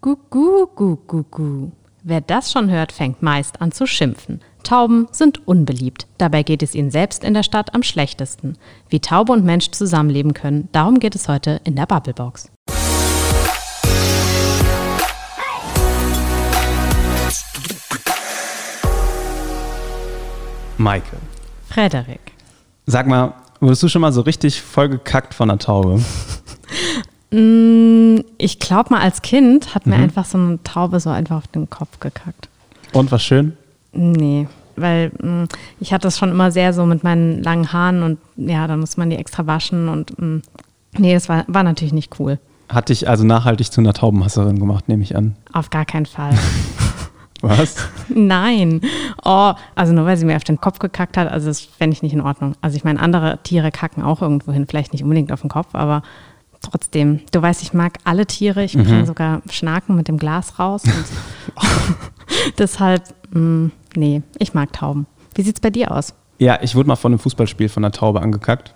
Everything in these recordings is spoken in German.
Gugu, gugu, gu. Wer das schon hört, fängt meist an zu schimpfen. Tauben sind unbeliebt. Dabei geht es ihnen selbst in der Stadt am schlechtesten. Wie Taube und Mensch zusammenleben können, darum geht es heute in der Bubblebox. Maike, Frederik. sag mal, wurdest du schon mal so richtig vollgekackt von einer Taube? Mm, Ich glaube mal, als Kind hat mir Mhm. einfach so eine Taube so einfach auf den Kopf gekackt. Und was schön? Nee, weil mh, ich hatte das schon immer sehr so mit meinen langen Haaren und ja, dann muss man die extra waschen und mh, nee, das war, war natürlich nicht cool. Hat dich also nachhaltig zu einer Taubenhasserin gemacht, nehme ich an. Auf gar keinen Fall. Was? Nein. Oh, also nur weil sie mir auf den Kopf gekackt hat, also das fände ich nicht in Ordnung. Also ich meine, andere Tiere kacken auch irgendwo hin, vielleicht nicht unbedingt auf den Kopf, aber trotzdem. Du weißt, ich mag alle Tiere, ich bringe sogar Schnaken mit dem Glas raus. Deshalb, mh, nee, ich mag Tauben. Wie sieht's bei dir aus? Ja, ich wurde mal von einem Fußballspiel von einer Taube angekackt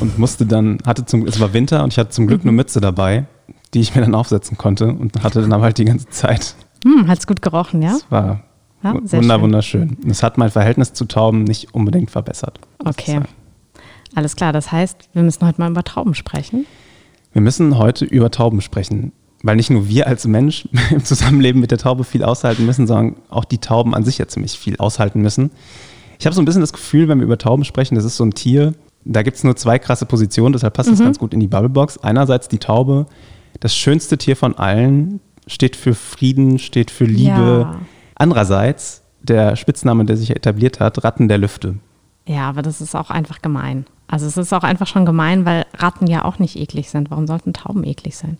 und musste dann, hatte zum, es war Winter und ich hatte zum Glück eine Mütze dabei, die ich mir dann aufsetzen konnte und hatte dann aber halt die ganze Zeit. Hm, hat's gut gerochen, ja? Es war Ja, wunder, schön. wunderschön. Und es hat mein Verhältnis zu Tauben nicht unbedingt verbessert. Okay. Alles klar, das heißt, wir müssen heute mal über Tauben sprechen. Wir müssen heute über Tauben sprechen, weil nicht nur wir als Mensch im Zusammenleben mit der Taube viel aushalten müssen, sondern auch die Tauben an sich ja ziemlich viel aushalten müssen. Ich habe so ein bisschen das Gefühl, wenn wir über Tauben sprechen, das ist so ein Tier, da gibt es nur zwei krasse Positionen, deshalb passt das ganz gut in die Bubblebox. Einerseits die Taube, das schönste Tier von allen, steht für Frieden, steht für Liebe. Ja. Andererseits der Spitzname, der sich etabliert hat, Ratten der Lüfte. Ja, aber das ist auch einfach gemein. Also es ist auch einfach schon gemein, weil Ratten ja auch nicht eklig sind. Warum sollten Tauben eklig sein?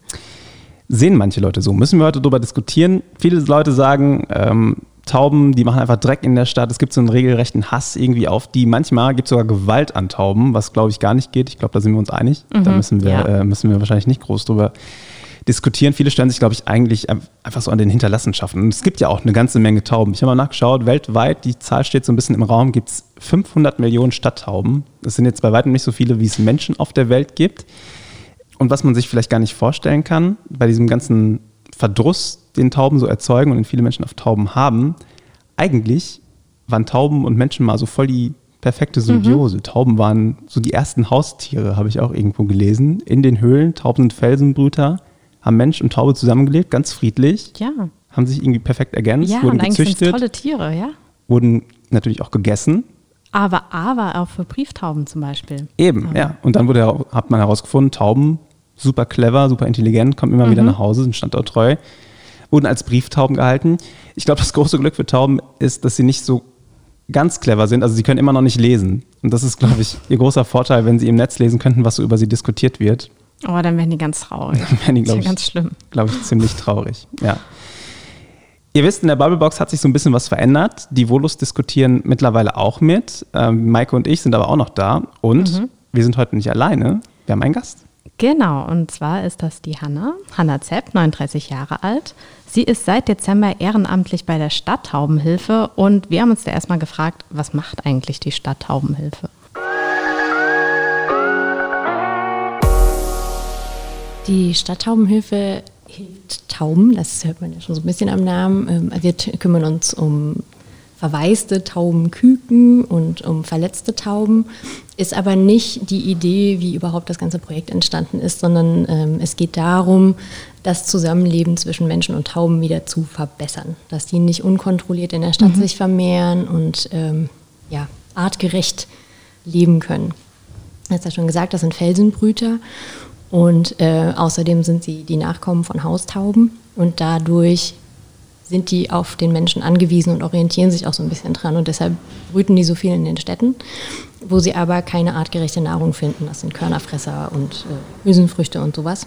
sehen manche Leute so. Müssen wir heute darüber diskutieren. Viele Leute sagen, ähm, Tauben, die machen einfach Dreck in der Stadt. Es gibt so einen regelrechten Hass irgendwie auf die. Manchmal gibt es sogar Gewalt an Tauben, was glaube ich gar nicht geht. Ich glaube, da sind wir uns einig. da müssen wir, ja. äh, müssen wir wahrscheinlich nicht groß drüber diskutieren. Viele stellen sich, glaube ich, eigentlich ein- einfach so an den Hinterlassenschaften. Und es gibt ja auch eine ganze Menge Tauben. Ich habe mal nachgeschaut, weltweit, die Zahl steht so ein bisschen im Raum, gibt es 500 Millionen Stadttauben. Das sind jetzt bei weitem nicht so viele, wie es Menschen auf der Welt gibt. Und was man sich vielleicht gar nicht vorstellen kann, bei diesem ganzen Verdruss, den Tauben so erzeugen und den viele Menschen auf Tauben haben, eigentlich waren Tauben und Menschen mal so voll die perfekte Symbiose. Tauben waren so die ersten Haustiere, habe ich auch irgendwo gelesen. In den Höhlen, Tauben sind Felsenbrüter, haben Mensch und Taube zusammengelebt, ganz friedlich, Ja. haben sich irgendwie perfekt ergänzt, Ja, wurden und eigentlich sind gezüchtet, tolle Tiere, ja. wurden natürlich auch gegessen. Aber aber auch für Brieftauben zum Beispiel. Eben, ja. Und dann wurde, hat man herausgefunden, Tauben, super clever, super intelligent, kommen immer wieder nach Hause, sind standorttreu, wurden als Brieftauben gehalten. Ich glaube, das große Glück für Tauben ist, dass sie nicht so ganz clever sind. Also sie können immer noch nicht lesen. Und das ist, glaube ich, ihr großer Vorteil, wenn sie im Netz lesen könnten, was so über sie diskutiert wird. Oh, dann werden die ganz traurig. Die, das ist ja glaube ich, ganz schlimm. glaube ich, ziemlich traurig. Ja. Ihr wisst, in der Bubblebox hat sich so ein bisschen was verändert. Die Volus diskutieren mittlerweile auch mit. Ähm, Maike und ich sind aber auch noch da. Und wir sind heute nicht alleine. Wir haben einen Gast. Genau, und zwar ist das die Hanna, Hanna Zepp, 39 Jahre alt. Sie ist seit Dezember ehrenamtlich bei der Stadttaubenhilfe und wir haben uns da erstmal gefragt, was macht eigentlich die Stadttaubenhilfe? Die Stadttaubenhilfe hilft Tauben, das hört man ja schon so ein bisschen am Namen. Ähm, Wir kümmern uns um verwaiste Taubenküken und um verletzte Tauben. Ist aber nicht die Idee, wie überhaupt das ganze Projekt entstanden ist, sondern ähm, es geht darum, das Zusammenleben zwischen Menschen und Tauben wieder zu verbessern. Dass die nicht unkontrolliert in der Stadt sich vermehren und ähm, ja, artgerecht leben können. Du hast ja schon gesagt, das sind Felsenbrüter und äh, außerdem sind sie die Nachkommen von Haustauben und dadurch sind die auf den Menschen angewiesen und orientieren sich auch so ein bisschen dran und deshalb brüten die so viel in den Städten, wo sie aber keine artgerechte Nahrung finden. Das sind Körnerfresser und äh, Hülsenfrüchte und sowas.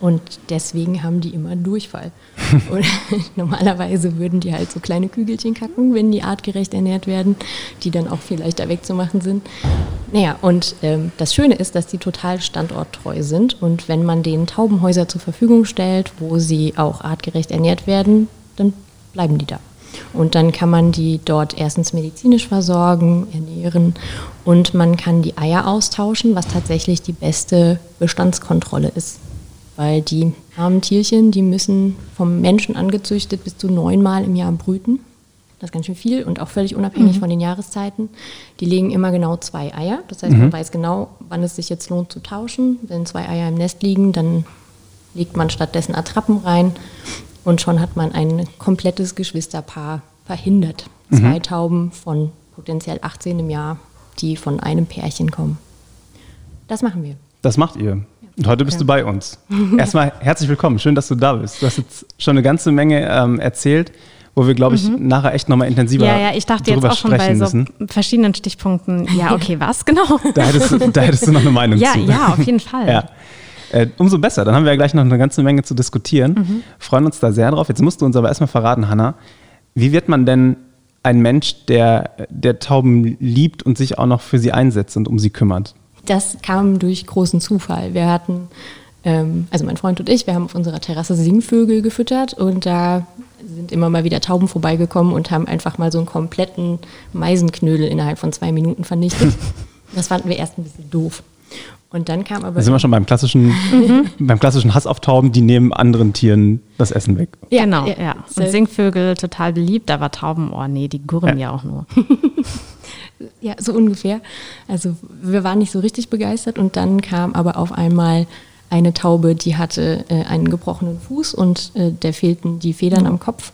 Und deswegen haben die immer Durchfall. Und normalerweise würden die halt so kleine Kügelchen kacken, wenn die artgerecht ernährt werden, die dann auch viel leichter wegzumachen sind. Naja, und ähm, das Schöne ist, dass die total standorttreu sind. Und wenn man denen Taubenhäuser zur Verfügung stellt, wo sie auch artgerecht ernährt werden, dann bleiben die da. Und dann kann man die dort erstens medizinisch versorgen, ernähren und man kann die Eier austauschen, was tatsächlich die beste Bestandskontrolle ist weil die armen Tierchen, die müssen vom Menschen angezüchtet bis zu neunmal im Jahr brüten. Das ist ganz schön viel und auch völlig unabhängig mhm. von den Jahreszeiten. Die legen immer genau zwei Eier. Das heißt, mhm. man weiß genau, wann es sich jetzt lohnt zu tauschen. Wenn zwei Eier im Nest liegen, dann legt man stattdessen Attrappen rein und schon hat man ein komplettes Geschwisterpaar verhindert. Mhm. Zwei Tauben von potenziell 18 im Jahr, die von einem Pärchen kommen. Das machen wir. Das macht ihr. Und heute bist du bei uns. Erstmal herzlich willkommen. Schön, dass du da bist. Du hast jetzt schon eine ganze Menge ähm, erzählt wo wir, glaube ich, mhm. nachher echt nochmal intensiver Ja, ja, ich dachte jetzt auch schon bei so verschiedenen Stichpunkten, ja, okay, was genau? da, hättest du, da hättest du noch eine Meinung ja, zu. Ja, auf jeden Fall. Ja. Äh, umso besser, dann haben wir ja gleich noch eine ganze Menge zu diskutieren. Mhm. Freuen uns da sehr drauf. Jetzt musst du uns aber erstmal verraten, Hanna, wie wird man denn ein Mensch, der, der Tauben liebt und sich auch noch für sie einsetzt und um sie kümmert? Das kam durch großen Zufall. Wir hatten also mein Freund und ich, wir haben auf unserer Terrasse Singvögel gefüttert und da sind immer mal wieder Tauben vorbeigekommen und haben einfach mal so einen kompletten Meisenknödel innerhalb von zwei Minuten vernichtet. Das fanden wir erst ein bisschen doof. Und dann kam aber. Da sind wir schon beim klassischen, mhm. beim klassischen Hass auf Tauben, die nehmen anderen Tieren das Essen weg. Ja, genau, ja. ja. Und Singvögel total beliebt, aber Tauben, oh nee, die gurren ja, ja auch nur. ja, so ungefähr. Also wir waren nicht so richtig begeistert und dann kam aber auf einmal eine Taube, die hatte äh, einen gebrochenen Fuß und äh, der fehlten die Federn am Kopf.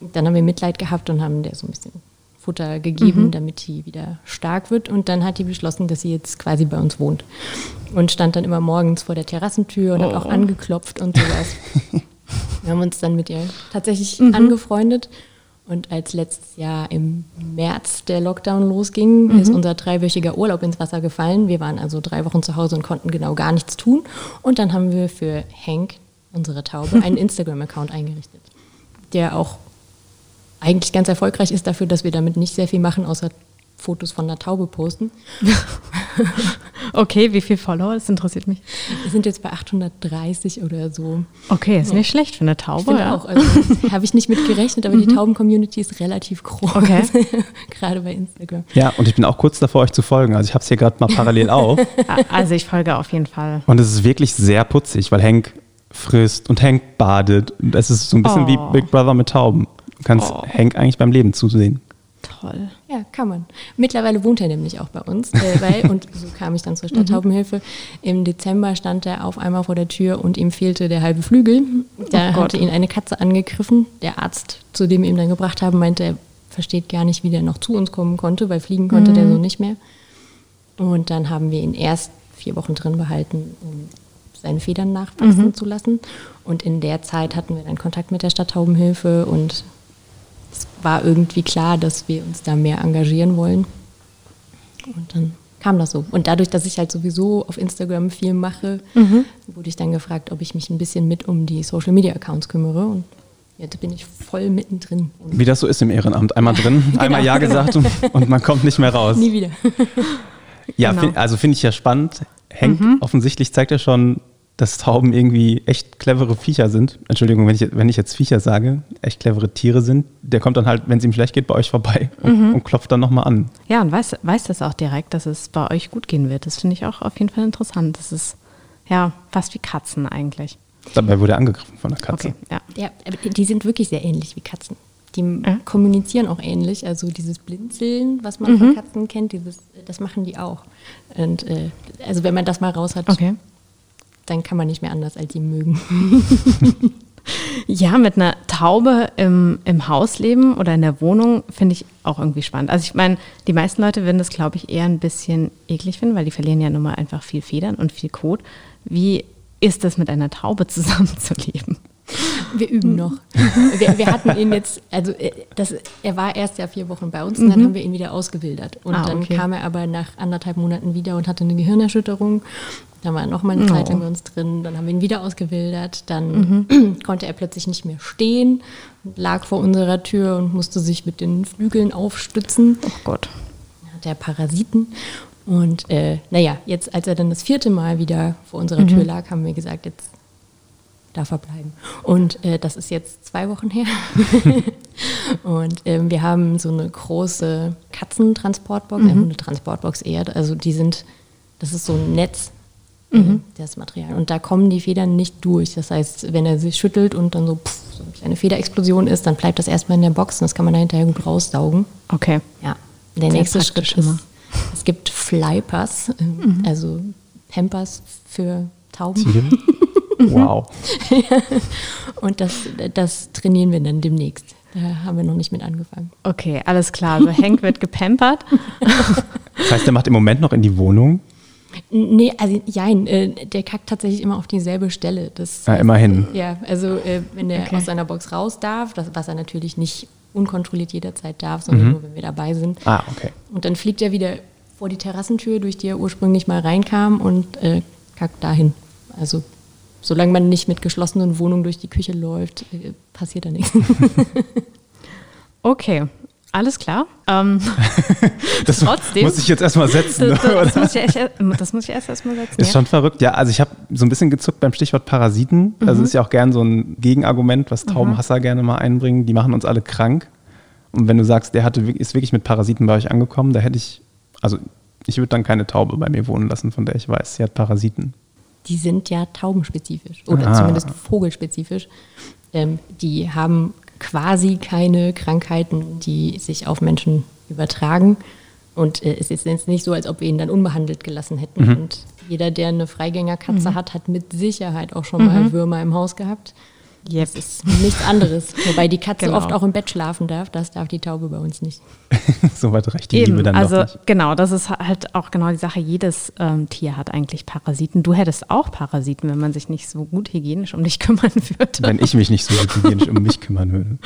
Dann haben wir Mitleid gehabt und haben der so ein bisschen Futter gegeben, mhm. damit die wieder stark wird. Und dann hat die beschlossen, dass sie jetzt quasi bei uns wohnt. Und stand dann immer morgens vor der Terrassentür und oh. hat auch angeklopft und sowas. wir haben uns dann mit ihr tatsächlich mhm. angefreundet und als letztes Jahr im März der Lockdown losging, mhm. ist unser dreiwöchiger Urlaub ins Wasser gefallen. Wir waren also drei Wochen zu Hause und konnten genau gar nichts tun. Und dann haben wir für Hank, unsere Taube, einen Instagram-Account eingerichtet, der auch eigentlich ganz erfolgreich ist dafür, dass wir damit nicht sehr viel machen, außer Fotos von einer Taube posten. okay, wie viele Follower? Das interessiert mich. Wir sind jetzt bei 830 oder so. Okay, ist ja. nicht schlecht für eine Taube. Ja. auch. Also, Habe ich nicht mit gerechnet, aber mhm. die Tauben-Community ist relativ groß. Okay. gerade bei Instagram. Ja, und ich bin auch kurz davor, euch zu folgen. Also ich habe es hier gerade mal parallel auf. Also ich folge auf jeden Fall. Und es ist wirklich sehr putzig, weil Hank frisst und Hank badet. Und es ist so ein bisschen oh. wie Big Brother mit Tauben. Du kannst oh. Hank eigentlich beim Leben zusehen. Toll. Ja, kann man. Mittlerweile wohnt er nämlich auch bei uns, äh, weil, und so kam ich dann zur Stadttaubenhilfe. Mhm. Im Dezember stand er auf einmal vor der Tür und ihm fehlte der halbe Flügel. Da oh hatte ihn eine Katze angegriffen. Der Arzt, zu dem wir ihn dann gebracht haben, meinte, er versteht gar nicht, wie der noch zu uns kommen konnte, weil fliegen konnte mhm. der so nicht mehr. Und dann haben wir ihn erst vier Wochen drin behalten, um seine Federn nachwachsen mhm. zu lassen. Und in der Zeit hatten wir dann Kontakt mit der Stadttaubenhilfe und war irgendwie klar, dass wir uns da mehr engagieren wollen. Und dann kam das so. Und dadurch, dass ich halt sowieso auf Instagram viel mache, mhm. wurde ich dann gefragt, ob ich mich ein bisschen mit um die Social Media Accounts kümmere. Und jetzt bin ich voll mittendrin. Wie das so ist im Ehrenamt. Einmal drin, genau. einmal Ja gesagt und, und, man kommt nicht mehr raus. Nie wieder. ja, genau. find, also finde ich ja spannend. Henk mhm. offensichtlich zeigt ja schon dass Tauben irgendwie echt clevere Viecher sind. Entschuldigung, wenn ich, wenn ich jetzt Viecher sage, echt clevere Tiere sind. Der kommt dann halt, wenn es ihm schlecht geht, bei euch vorbei und, mhm. und klopft dann nochmal an. Ja, und weiß, weiß das auch direkt, dass es bei euch gut gehen wird. Das finde ich auch auf jeden Fall interessant. Das ist ja fast wie Katzen eigentlich. Dabei wurde er angegriffen von der Katze. Okay, ja. ja, aber die sind wirklich sehr ähnlich wie Katzen. Die ja. kommunizieren auch ähnlich. Also dieses Blinzeln, was man mhm. von Katzen kennt, dieses, das machen die auch. Und äh, also wenn man das mal raus hat, okay dann kann man nicht mehr anders als ihn mögen. ja, mit einer Taube im, im Haus oder in der Wohnung finde ich auch irgendwie spannend. Also ich meine, die meisten Leute würden das, glaube ich, eher ein bisschen eklig finden, weil die verlieren ja nun mal einfach viel Federn und viel Kot. Wie ist es, mit einer Taube zusammenzuleben? Wir üben noch. Wir, wir, hatten ihn jetzt, also äh, das, er war erst ja vier Wochen bei uns und dann mhm. haben wir ihn wieder ausgewildert. Und ah, dann kam er aber nach anderthalb Monaten wieder und hatte eine Gehirnerschütterung dann war er noch mal eine oh. Zeit lang bei uns drin, dann haben wir ihn wieder ausgewildert, dann mhm. konnte er plötzlich nicht mehr stehen, lag vor unserer Tür und musste sich mit den Flügeln aufstützen. Oh Gott. Dann hat er Parasiten. Und äh, naja, jetzt, als er dann das vierte Mal wieder vor unserer mhm. Tür lag, haben wir gesagt, jetzt darf er bleiben. Und äh, das ist jetzt zwei Wochen her. und ähm, wir haben so eine große Katzentransportbox, mhm. eine Hundetransportbox eher. Also die sind, das ist so ein Netz mhm. das Material. Und da kommen die Federn nicht durch. Das heißt, wenn er sich schüttelt und dann so, pff, so eine kleine Federexplosion ist, dann bleibt das erstmal in der Box und das kann man da hinterher gut raussaugen. Okay. Ja. Der Sehr nächste Schritt praktisch ist, immer. es gibt Flypass, ähm, also Pampers für Tauben. Tiere? Wow. Und das, das trainieren wir dann demnächst. Da haben wir noch nicht mit angefangen. Okay, alles klar. Also Hank wird gepampert. Das heißt, der macht im Moment noch in die Wohnung. Nee, also jein, äh, der kackt tatsächlich immer auf dieselbe Stelle. Das Ja, immerhin. Ja, also äh, wenn der Okay. aus seiner Box raus darf, das, was er natürlich nicht unkontrolliert jederzeit darf, sondern nur, wenn wir dabei sind. Ah, okay. Und dann fliegt er wieder vor die Terrassentür, durch die er ursprünglich mal reinkam und äh, kackt dahin. Also solange man nicht mit geschlossenen Wohnungen durch die Küche läuft, äh, passiert da nichts. Okay, alles klar. Ähm, Das Trotzdem- muss ich jetzt erstmal setzen. das, das, das, muss ich echt, das muss ich erst erstmal setzen. Ist ja? schon verrückt. Ja, also ich habe so ein bisschen gezuckt beim Stichwort Parasiten. Mhm. Das ist ja auch gern so ein Gegenargument, was Taubenhasser gerne mal einbringen. Die machen uns alle krank. Und wenn du sagst, der hatte, ist wirklich mit Parasiten bei euch angekommen, da hätte ich, also ich würde dann keine Taube bei mir wohnen lassen, von der ich weiß, sie hat Parasiten. Die sind ja taubenspezifisch oder Ah. zumindest vogelspezifisch. Ähm, die haben quasi keine Krankheiten, die sich auf Menschen übertragen. Und äh, es ist jetzt nicht so, als ob wir ihn dann unbehandelt gelassen hätten. Mhm. Und jeder, der eine Freigängerkatze hat, hat mit Sicherheit auch schon mal Würmer im Haus gehabt. Yep. Das ist nichts anderes. Wobei die Katze Genau. oft auch im Bett schlafen darf. Das darf die Taube bei uns nicht. Soweit recht die Liebe Eben, dann also doch nicht. genau, das ist halt auch genau die Sache. Jedes ähm, Tier hat eigentlich Parasiten. Du hättest auch Parasiten, wenn man sich nicht so gut hygienisch um dich kümmern würde. Wenn ich mich nicht so hygienisch um mich kümmern würde.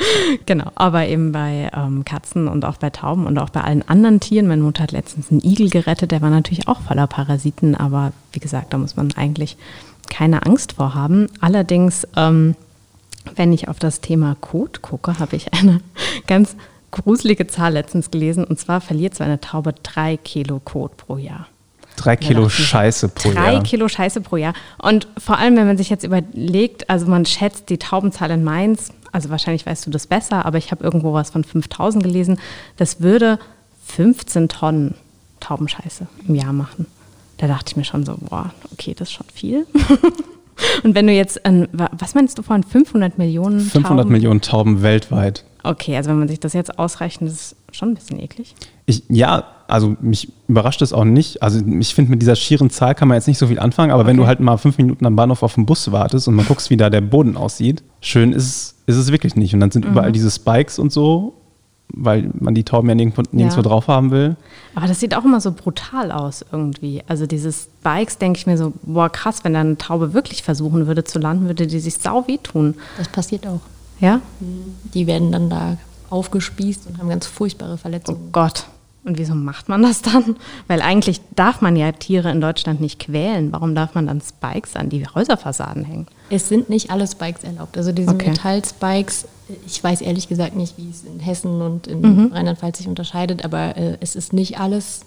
Genau, aber eben bei ähm, Katzen und auch bei Tauben und auch bei allen anderen Tieren. Meine Mutter hat letztens einen Igel gerettet, der war natürlich auch voller Parasiten, aber wie gesagt, da muss man eigentlich keine Angst vor haben. Allerdings, ähm, wenn ich auf das Thema Kot gucke, habe ich eine ganz gruselige Zahl letztens gelesen und zwar verliert so eine Taube drei Kilo Kot pro Jahr. Drei Kilo Scheiße pro Drei Jahr. Kilo Scheiße pro Jahr. Und vor allem, wenn man sich jetzt überlegt, also man schätzt die Taubenzahl in Mainz, also wahrscheinlich weißt du das besser, aber ich habe irgendwo was von 5000 gelesen, das würde 15 Tonnen Taubenscheiße im Jahr machen. Da dachte ich mir schon so, boah, okay, das ist schon viel. Und wenn du jetzt, an, wa- was meinst du vorhin, 500 Millionen 500 Tauben? Millionen Tauben weltweit. Okay, also wenn man sich das jetzt ausrechnet, das ist schon ein bisschen eklig. Ich, ja, also mich überrascht es auch nicht. Also ich finde, mit dieser schieren Zahl kann man jetzt nicht so viel anfangen, aber wenn Okay. du halt mal fünf Minuten am Bahnhof auf den Bus wartest und mal guckst, wie da der Boden aussieht, schön ist, es- ist es wirklich nicht. Und dann Mhm. sind überall diese Spikes und so, weil man die Tauben ja nirgendwo, nirgendwo Ja. drauf haben will. Aber das sieht auch immer so brutal aus irgendwie. Also dieses Bikes denke ich mir so, boah krass, wenn da eine Taube wirklich versuchen würde zu landen, würde die sich sau wehtun. Das passiert auch. Ja? Die werden dann da aufgespießt und haben ganz furchtbare Oh Verletzungen. Gott. Und wieso macht man das dann? Weil eigentlich darf man ja Tiere in Deutschland nicht quälen. Warum darf man dann Spikes an die Häuserfassaden hängen? Es sind nicht alle Spikes erlaubt. Also diese Okay. Metallspikes, ich weiß ehrlich gesagt nicht, wie es in Hessen und in Mhm. Rheinland-Pfalz sich unterscheidet, aber äh, es ist nicht alles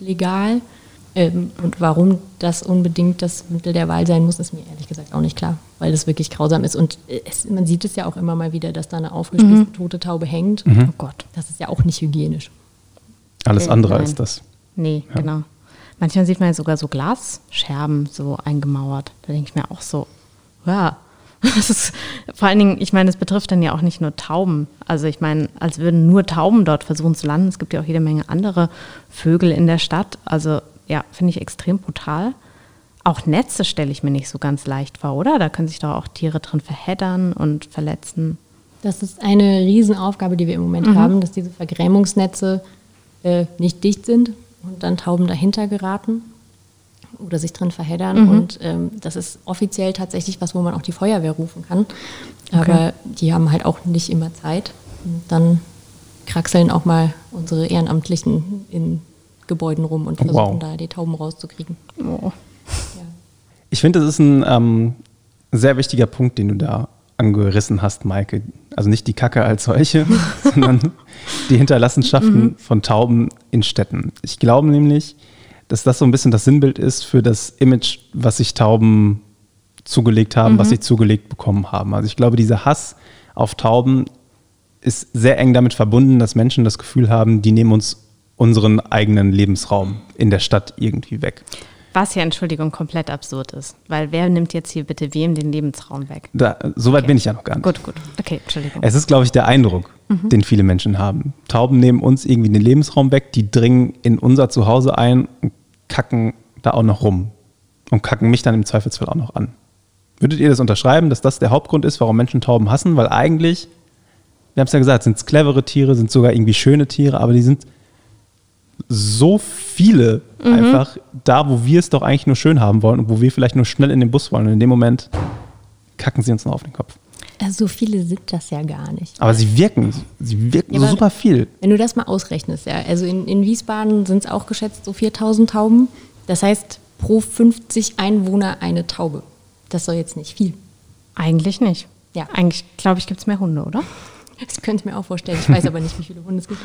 legal. Ähm, und warum das unbedingt das Mittel der Wahl sein muss, ist mir ehrlich gesagt auch nicht klar, weil das wirklich grausam ist. Und äh, es, man sieht es ja auch immer mal wieder, dass da eine aufgespießte tote Taube hängt. Oh Gott. Das ist ja auch nicht hygienisch. Alles Äh, andere nein. als das. Nee, genau. Manchmal sieht man ja sogar so Glasscherben so eingemauert. Da denke ich mir auch so, ja. Ist, vor allen Dingen, ich meine, es betrifft dann ja auch nicht nur Tauben. Also ich meine, als würden nur Tauben dort versuchen zu landen. Es gibt ja auch jede Menge andere Vögel in der Stadt. Also ja, finde ich extrem brutal. Auch Netze stelle ich mir nicht so ganz leicht vor, oder? Da können sich doch auch Tiere drin verheddern und verletzen. Das ist eine Riesenaufgabe, die wir im Moment haben, dass diese Vergrämungsnetze äh, nicht dicht sind und dann Tauben dahinter geraten oder sich drin verheddern. Und ähm, das ist offiziell tatsächlich was, wo man auch die Feuerwehr rufen kann. Aber die haben halt auch nicht immer Zeit. Und dann kraxeln auch mal unsere Ehrenamtlichen in Gebäuden rum und versuchen wow. da die Tauben rauszukriegen. Oh. Ja. Ich finde, das ist ein ähm, sehr wichtiger Punkt, den du da angerissen hast, Maike. Also nicht die Kacke als solche, sondern die Hinterlassenschaften von Tauben in Städten. Ich glaube nämlich, dass das so ein bisschen das Sinnbild ist für das Image, was sich Tauben zugelegt haben, was sie zugelegt bekommen haben. Also ich glaube, dieser Hass auf Tauben ist sehr eng damit verbunden, dass Menschen das Gefühl haben, die nehmen uns unseren eigenen Lebensraum in der Stadt irgendwie weg. Was ja, Entschuldigung, komplett absurd ist. Weil wer nimmt jetzt hier bitte wem den Lebensraum weg? Da, so weit Okay. bin ich ja noch gar nicht. Gut, gut. Okay, Entschuldigung. Es ist, glaube ich, der Eindruck, den viele Menschen haben. Tauben nehmen uns irgendwie den Lebensraum weg, die dringen in unser Zuhause ein und kacken da auch noch rum. Und kacken mich dann im Zweifelsfall auch noch an. Würdet ihr das unterschreiben, dass das der Hauptgrund ist, warum Menschen Tauben hassen? Weil eigentlich, wir haben es ja gesagt, sind es clevere Tiere, sind sogar irgendwie schöne Tiere, aber die sind so viele einfach da, wo wir es doch eigentlich nur schön haben wollen und wo wir vielleicht nur schnell in den Bus wollen. Und in dem Moment kacken sie uns noch auf den Kopf. Also so viele sind das ja gar nicht. Aber sie wirken, sie wirken Ja, so super viel. Wenn du das mal ausrechnest, ja, also in, in Wiesbaden sind es auch geschätzt so 4000 Tauben. Das heißt, pro 50 Einwohner eine Taube. Das soll jetzt nicht viel. Eigentlich nicht. Ja. Eigentlich, glaube ich, gibt es mehr Hunde, oder? Das könnte ich mir auch vorstellen. Ich weiß aber nicht, wie viele Hunde es gibt.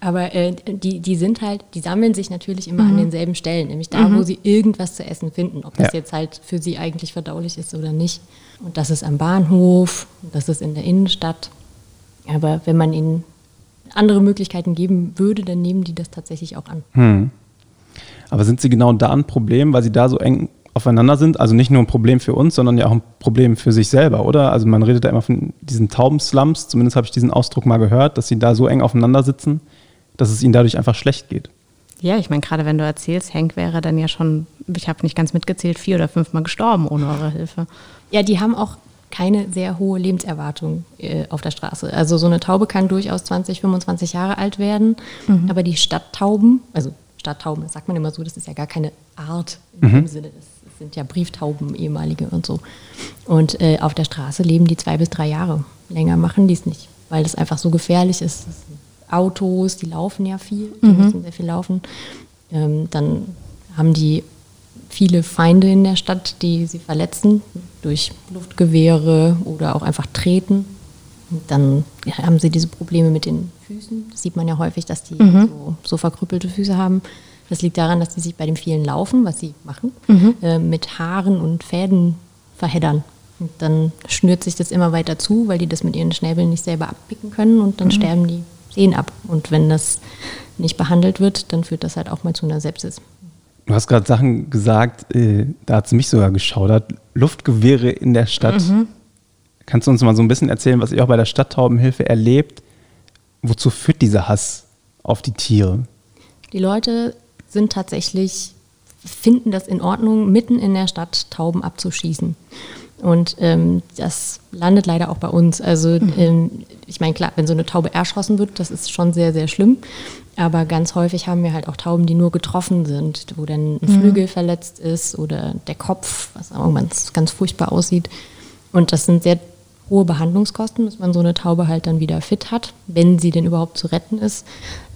Aber äh, die, die sind halt, die sammeln sich natürlich immer an denselben Stellen, nämlich da, wo sie irgendwas zu essen finden. Ob das Ja. jetzt halt für sie eigentlich verdaulich ist oder nicht. Und das ist am Bahnhof, das ist in der Innenstadt. Aber wenn man ihnen andere Möglichkeiten geben würde, dann nehmen die das tatsächlich auch an. Aber sind sie genau da ein Problem, weil sie da so eng aufeinander sind? Also nicht nur ein Problem für uns, sondern ja auch ein Problem für sich selber, oder? Also man redet da immer von diesen Taubenslums, zumindest habe ich diesen Ausdruck mal gehört, dass sie da so eng aufeinander sitzen, dass es ihnen dadurch einfach schlecht geht. Ja, ich meine, gerade wenn du erzählst, Henk wäre dann ja schon, ich habe nicht ganz mitgezählt, vier oder fünfmal gestorben ohne eure Hilfe. Ja, die haben auch keine sehr hohe Lebenserwartung äh, auf der Straße. Also so eine Taube kann durchaus 20, 25 Jahre alt werden, aber die Stadttauben, also Stadttauben, das sagt man immer so, das ist ja gar keine Art in dem Sinne, das sind ja Brieftauben, ehemalige und so. Und äh, auf der Straße leben die zwei bis drei Jahre. Länger machen die es nicht, weil das einfach so gefährlich ist. Autos, die laufen ja viel, die müssen sehr viel laufen. Ähm, dann haben die viele Feinde in der Stadt, die sie verletzen durch Luftgewehre oder auch einfach treten. Und dann haben sie diese Probleme mit den Füßen. Das sieht man ja häufig, dass die so, so verkrüppelte Füße haben. Das liegt daran, dass die sich bei dem vielen Laufen, was sie machen, äh, mit Haaren und Fäden verheddern. Und dann schnürt sich das immer weiter zu, weil die das mit ihren Schnäbeln nicht selber abpicken können und dann sterben die Zehen ab. Und wenn das nicht behandelt wird, dann führt das halt auch mal zu einer Sepsis. Du hast gerade Sachen gesagt, äh, da hat es mich sogar geschaudert. Luftgewehre in der Stadt. Kannst du uns mal so ein bisschen erzählen, was ihr auch bei der Stadttaubenhilfe erlebt? Wozu führt dieser Hass auf die Tiere? Die Leute sind tatsächlich, finden das in Ordnung, mitten in der Stadt Tauben abzuschießen. Und ähm, das landet leider auch bei uns. Also ähm, ich meine, klar, wenn so eine Taube erschossen wird, das ist schon sehr, sehr schlimm. Aber ganz häufig haben wir halt auch Tauben, die nur getroffen sind, wo dann ein Flügel verletzt ist oder der Kopf, was auch ganz, ganz furchtbar aussieht. Und das sind sehr hohe Behandlungskosten, bis man so eine Taube halt dann wieder fit hat, wenn sie denn überhaupt zu retten ist.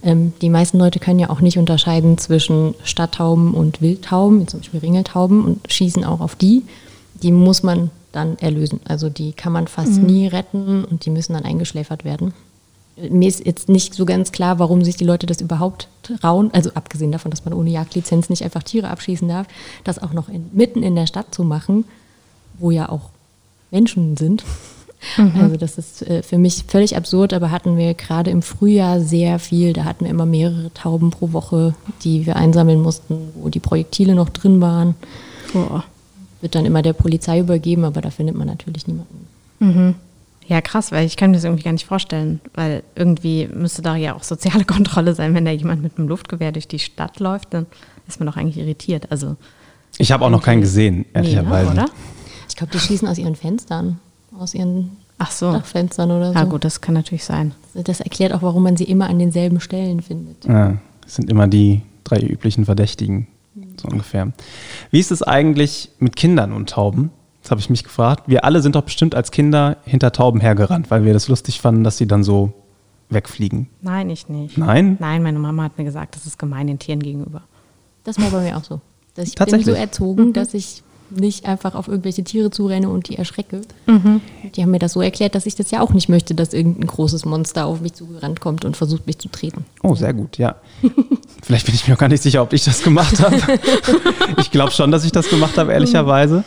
Ähm, die meisten Leute können ja auch nicht unterscheiden zwischen Stadttauben und Wildtauben, wie zum Beispiel Ringeltauben, und schießen auch auf die. Die muss man dann erlösen. Also die kann man fast nie retten und die müssen dann eingeschläfert werden. Mir ist jetzt nicht so ganz klar, warum sich die Leute das überhaupt trauen, also abgesehen davon, dass man ohne Jagdlizenz nicht einfach Tiere abschießen darf, das auch noch in, mitten in der Stadt zu machen, wo ja auch Menschen sind. Also das ist äh, für mich völlig absurd, aber hatten wir gerade im Frühjahr sehr viel. Da hatten wir immer mehrere Tauben pro Woche, die wir einsammeln mussten, wo die Projektile noch drin waren. Boah. Wird dann immer der Polizei übergeben, aber da findet man natürlich niemanden. Ja, krass, weil ich kann mir das irgendwie gar nicht vorstellen, weil irgendwie müsste da ja auch soziale Kontrolle sein, wenn da jemand mit einem Luftgewehr durch die Stadt läuft, dann ist man doch eigentlich irritiert. Also, Ich habe auch noch keinen gesehen, nee, ne, ehrlicherweise. oder? Ich glaube, die schießen aus ihren Fenstern, aus ihren Ach so. Dachfenstern oder so. Ja, gut, das kann natürlich sein. Das erklärt auch, warum man sie immer an denselben Stellen findet. Ja, es sind immer die drei üblichen Verdächtigen, so ungefähr. Wie ist es eigentlich mit Kindern und Tauben? Das habe ich mich gefragt. Wir alle sind doch bestimmt als Kinder hinter Tauben hergerannt, weil wir das lustig fanden, dass sie dann so wegfliegen. Nein, ich nicht. Nein? Nein, meine Mama hat mir gesagt, das ist gemein den Tieren gegenüber. Das war bei mir auch so. Dass ich bin so erzogen, dass ich nicht einfach auf irgendwelche Tiere zurenne und die erschrecke. Die haben mir das so erklärt, dass ich das ja auch nicht möchte, dass irgendein großes Monster auf mich zugerannt kommt und versucht, mich zu treten. Oh, sehr gut, ja. Vielleicht bin ich mir auch gar nicht sicher, ob ich das gemacht habe. ich glaube schon, dass ich das gemacht habe, ehrlicherweise.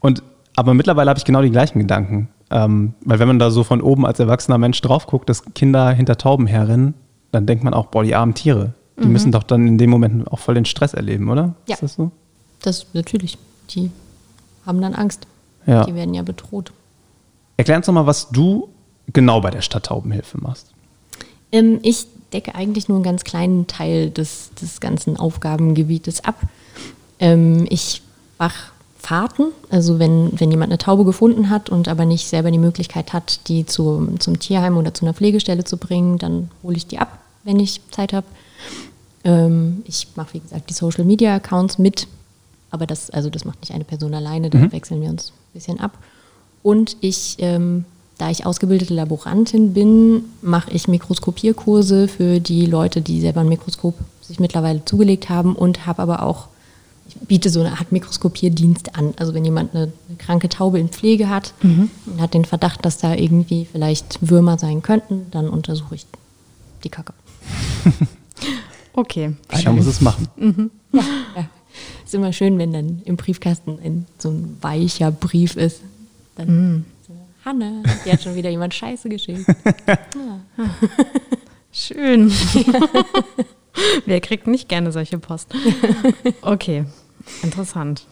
Und, aber mittlerweile habe ich genau die gleichen Gedanken. Ähm, weil wenn man da so von oben als erwachsener Mensch drauf guckt, dass Kinder hinter Tauben herrennen, dann denkt man auch, boah, die armen Tiere. Die müssen doch dann in dem Moment auch voll den Stress erleben, oder? Ja. Ist das so? das natürlich. Die haben dann Angst. Ja. Die werden ja bedroht. Erklär uns doch mal, was du genau bei der Stadttaubenhilfe machst. Ähm, ich decke eigentlich nur einen ganz kleinen Teil des, des ganzen Aufgabengebietes ab. Ähm, ich mache Fahrten, also wenn, wenn jemand eine Taube gefunden hat und aber nicht selber die Möglichkeit hat, die zu, zum Tierheim oder zu einer Pflegestelle zu bringen, dann hole ich die ab, wenn ich Zeit habe. Ähm, ich mache, wie gesagt, die Social Media Accounts mit, aber das, also das macht nicht eine Person alleine, da wechseln wir uns ein bisschen ab. Und ich, ähm, da ich ausgebildete Laborantin bin, mache ich Mikroskopierkurse für die Leute, die selber ein Mikroskop sich mittlerweile zugelegt haben und habe aber auch, ich biete so eine Art Mikroskopierdienst an. Also wenn jemand eine, eine kranke Taube in Pflege hat und hat den Verdacht, dass da irgendwie vielleicht Würmer sein könnten, dann untersuche ich die Kacke. Okay. Einer muss es machen. Ja. Ist immer schön, wenn dann im Briefkasten ein, so ein weicher Brief ist. Dann so, Hanne, die hat schon wieder jemand Scheiße geschickt. Ja. Schön. Wer kriegt nicht gerne solche Post? Okay, interessant.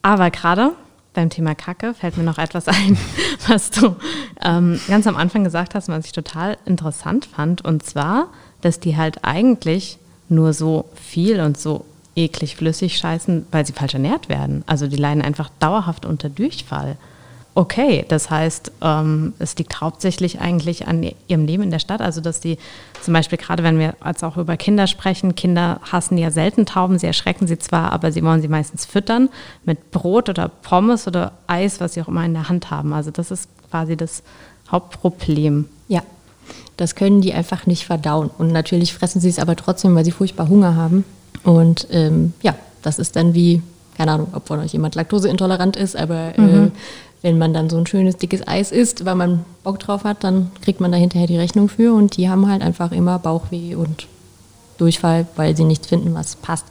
Aber gerade beim Thema Kacke fällt mir noch etwas ein, was du ähm, ganz am Anfang gesagt hast, was ich total interessant fand. Und zwar, dass die halt eigentlich nur so viel und so eklig flüssig scheißen, weil sie falsch ernährt werden. Also die leiden einfach dauerhaft unter Durchfall. Okay, das heißt, ähm, es liegt hauptsächlich eigentlich an ihrem Leben in der Stadt. Also, dass die zum Beispiel, gerade wenn wir jetzt auch über Kinder sprechen, Kinder hassen ja selten Tauben, sie erschrecken sie zwar, aber sie wollen sie meistens füttern mit Brot oder Pommes oder Eis, was sie auch immer in der Hand haben. Also, das ist quasi das Hauptproblem. ja, das können die einfach nicht verdauen. Und natürlich fressen sie es aber trotzdem, weil sie furchtbar Hunger haben. Und ähm, ja, das ist dann wie, keine Ahnung, ob von euch jemand laktoseintolerant ist, aber äh, wenn man dann so ein schönes dickes Eis isst, weil man Bock drauf hat, dann kriegt man da hinterher die Rechnung für und die haben halt einfach immer Bauchweh und Durchfall, weil sie nichts finden, was passt.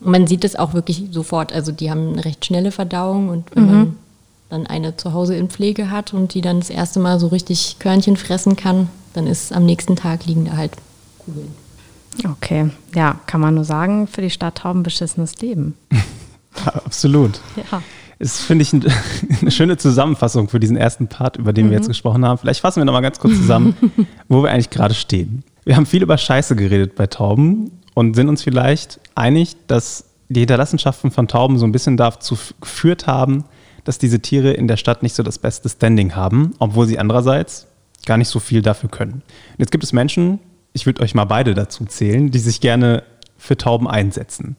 Und man sieht es auch wirklich sofort. Also die haben eine recht schnelle Verdauung und wenn man dann eine zu Hause in Pflege hat und die dann das erste Mal so richtig Körnchen fressen kann, dann ist am nächsten Tag liegen da halt Kugeln. Okay, ja, kann man nur sagen, für die Stadttauben beschissenes Leben. Absolut. Ja. Ist, finde ich, ein, eine schöne Zusammenfassung für diesen ersten Part, über den wir jetzt gesprochen haben. Vielleicht fassen wir nochmal ganz kurz zusammen, wo wir eigentlich gerade stehen. Wir haben viel über Scheiße geredet bei Tauben und sind uns vielleicht einig, dass die Hinterlassenschaften von Tauben so ein bisschen dazu geführt haben, dass diese Tiere in der Stadt nicht so das beste Standing haben, obwohl sie andererseits gar nicht so viel dafür können. Und jetzt gibt es Menschen, ich würde euch mal beide dazu zählen, die sich gerne für Tauben einsetzen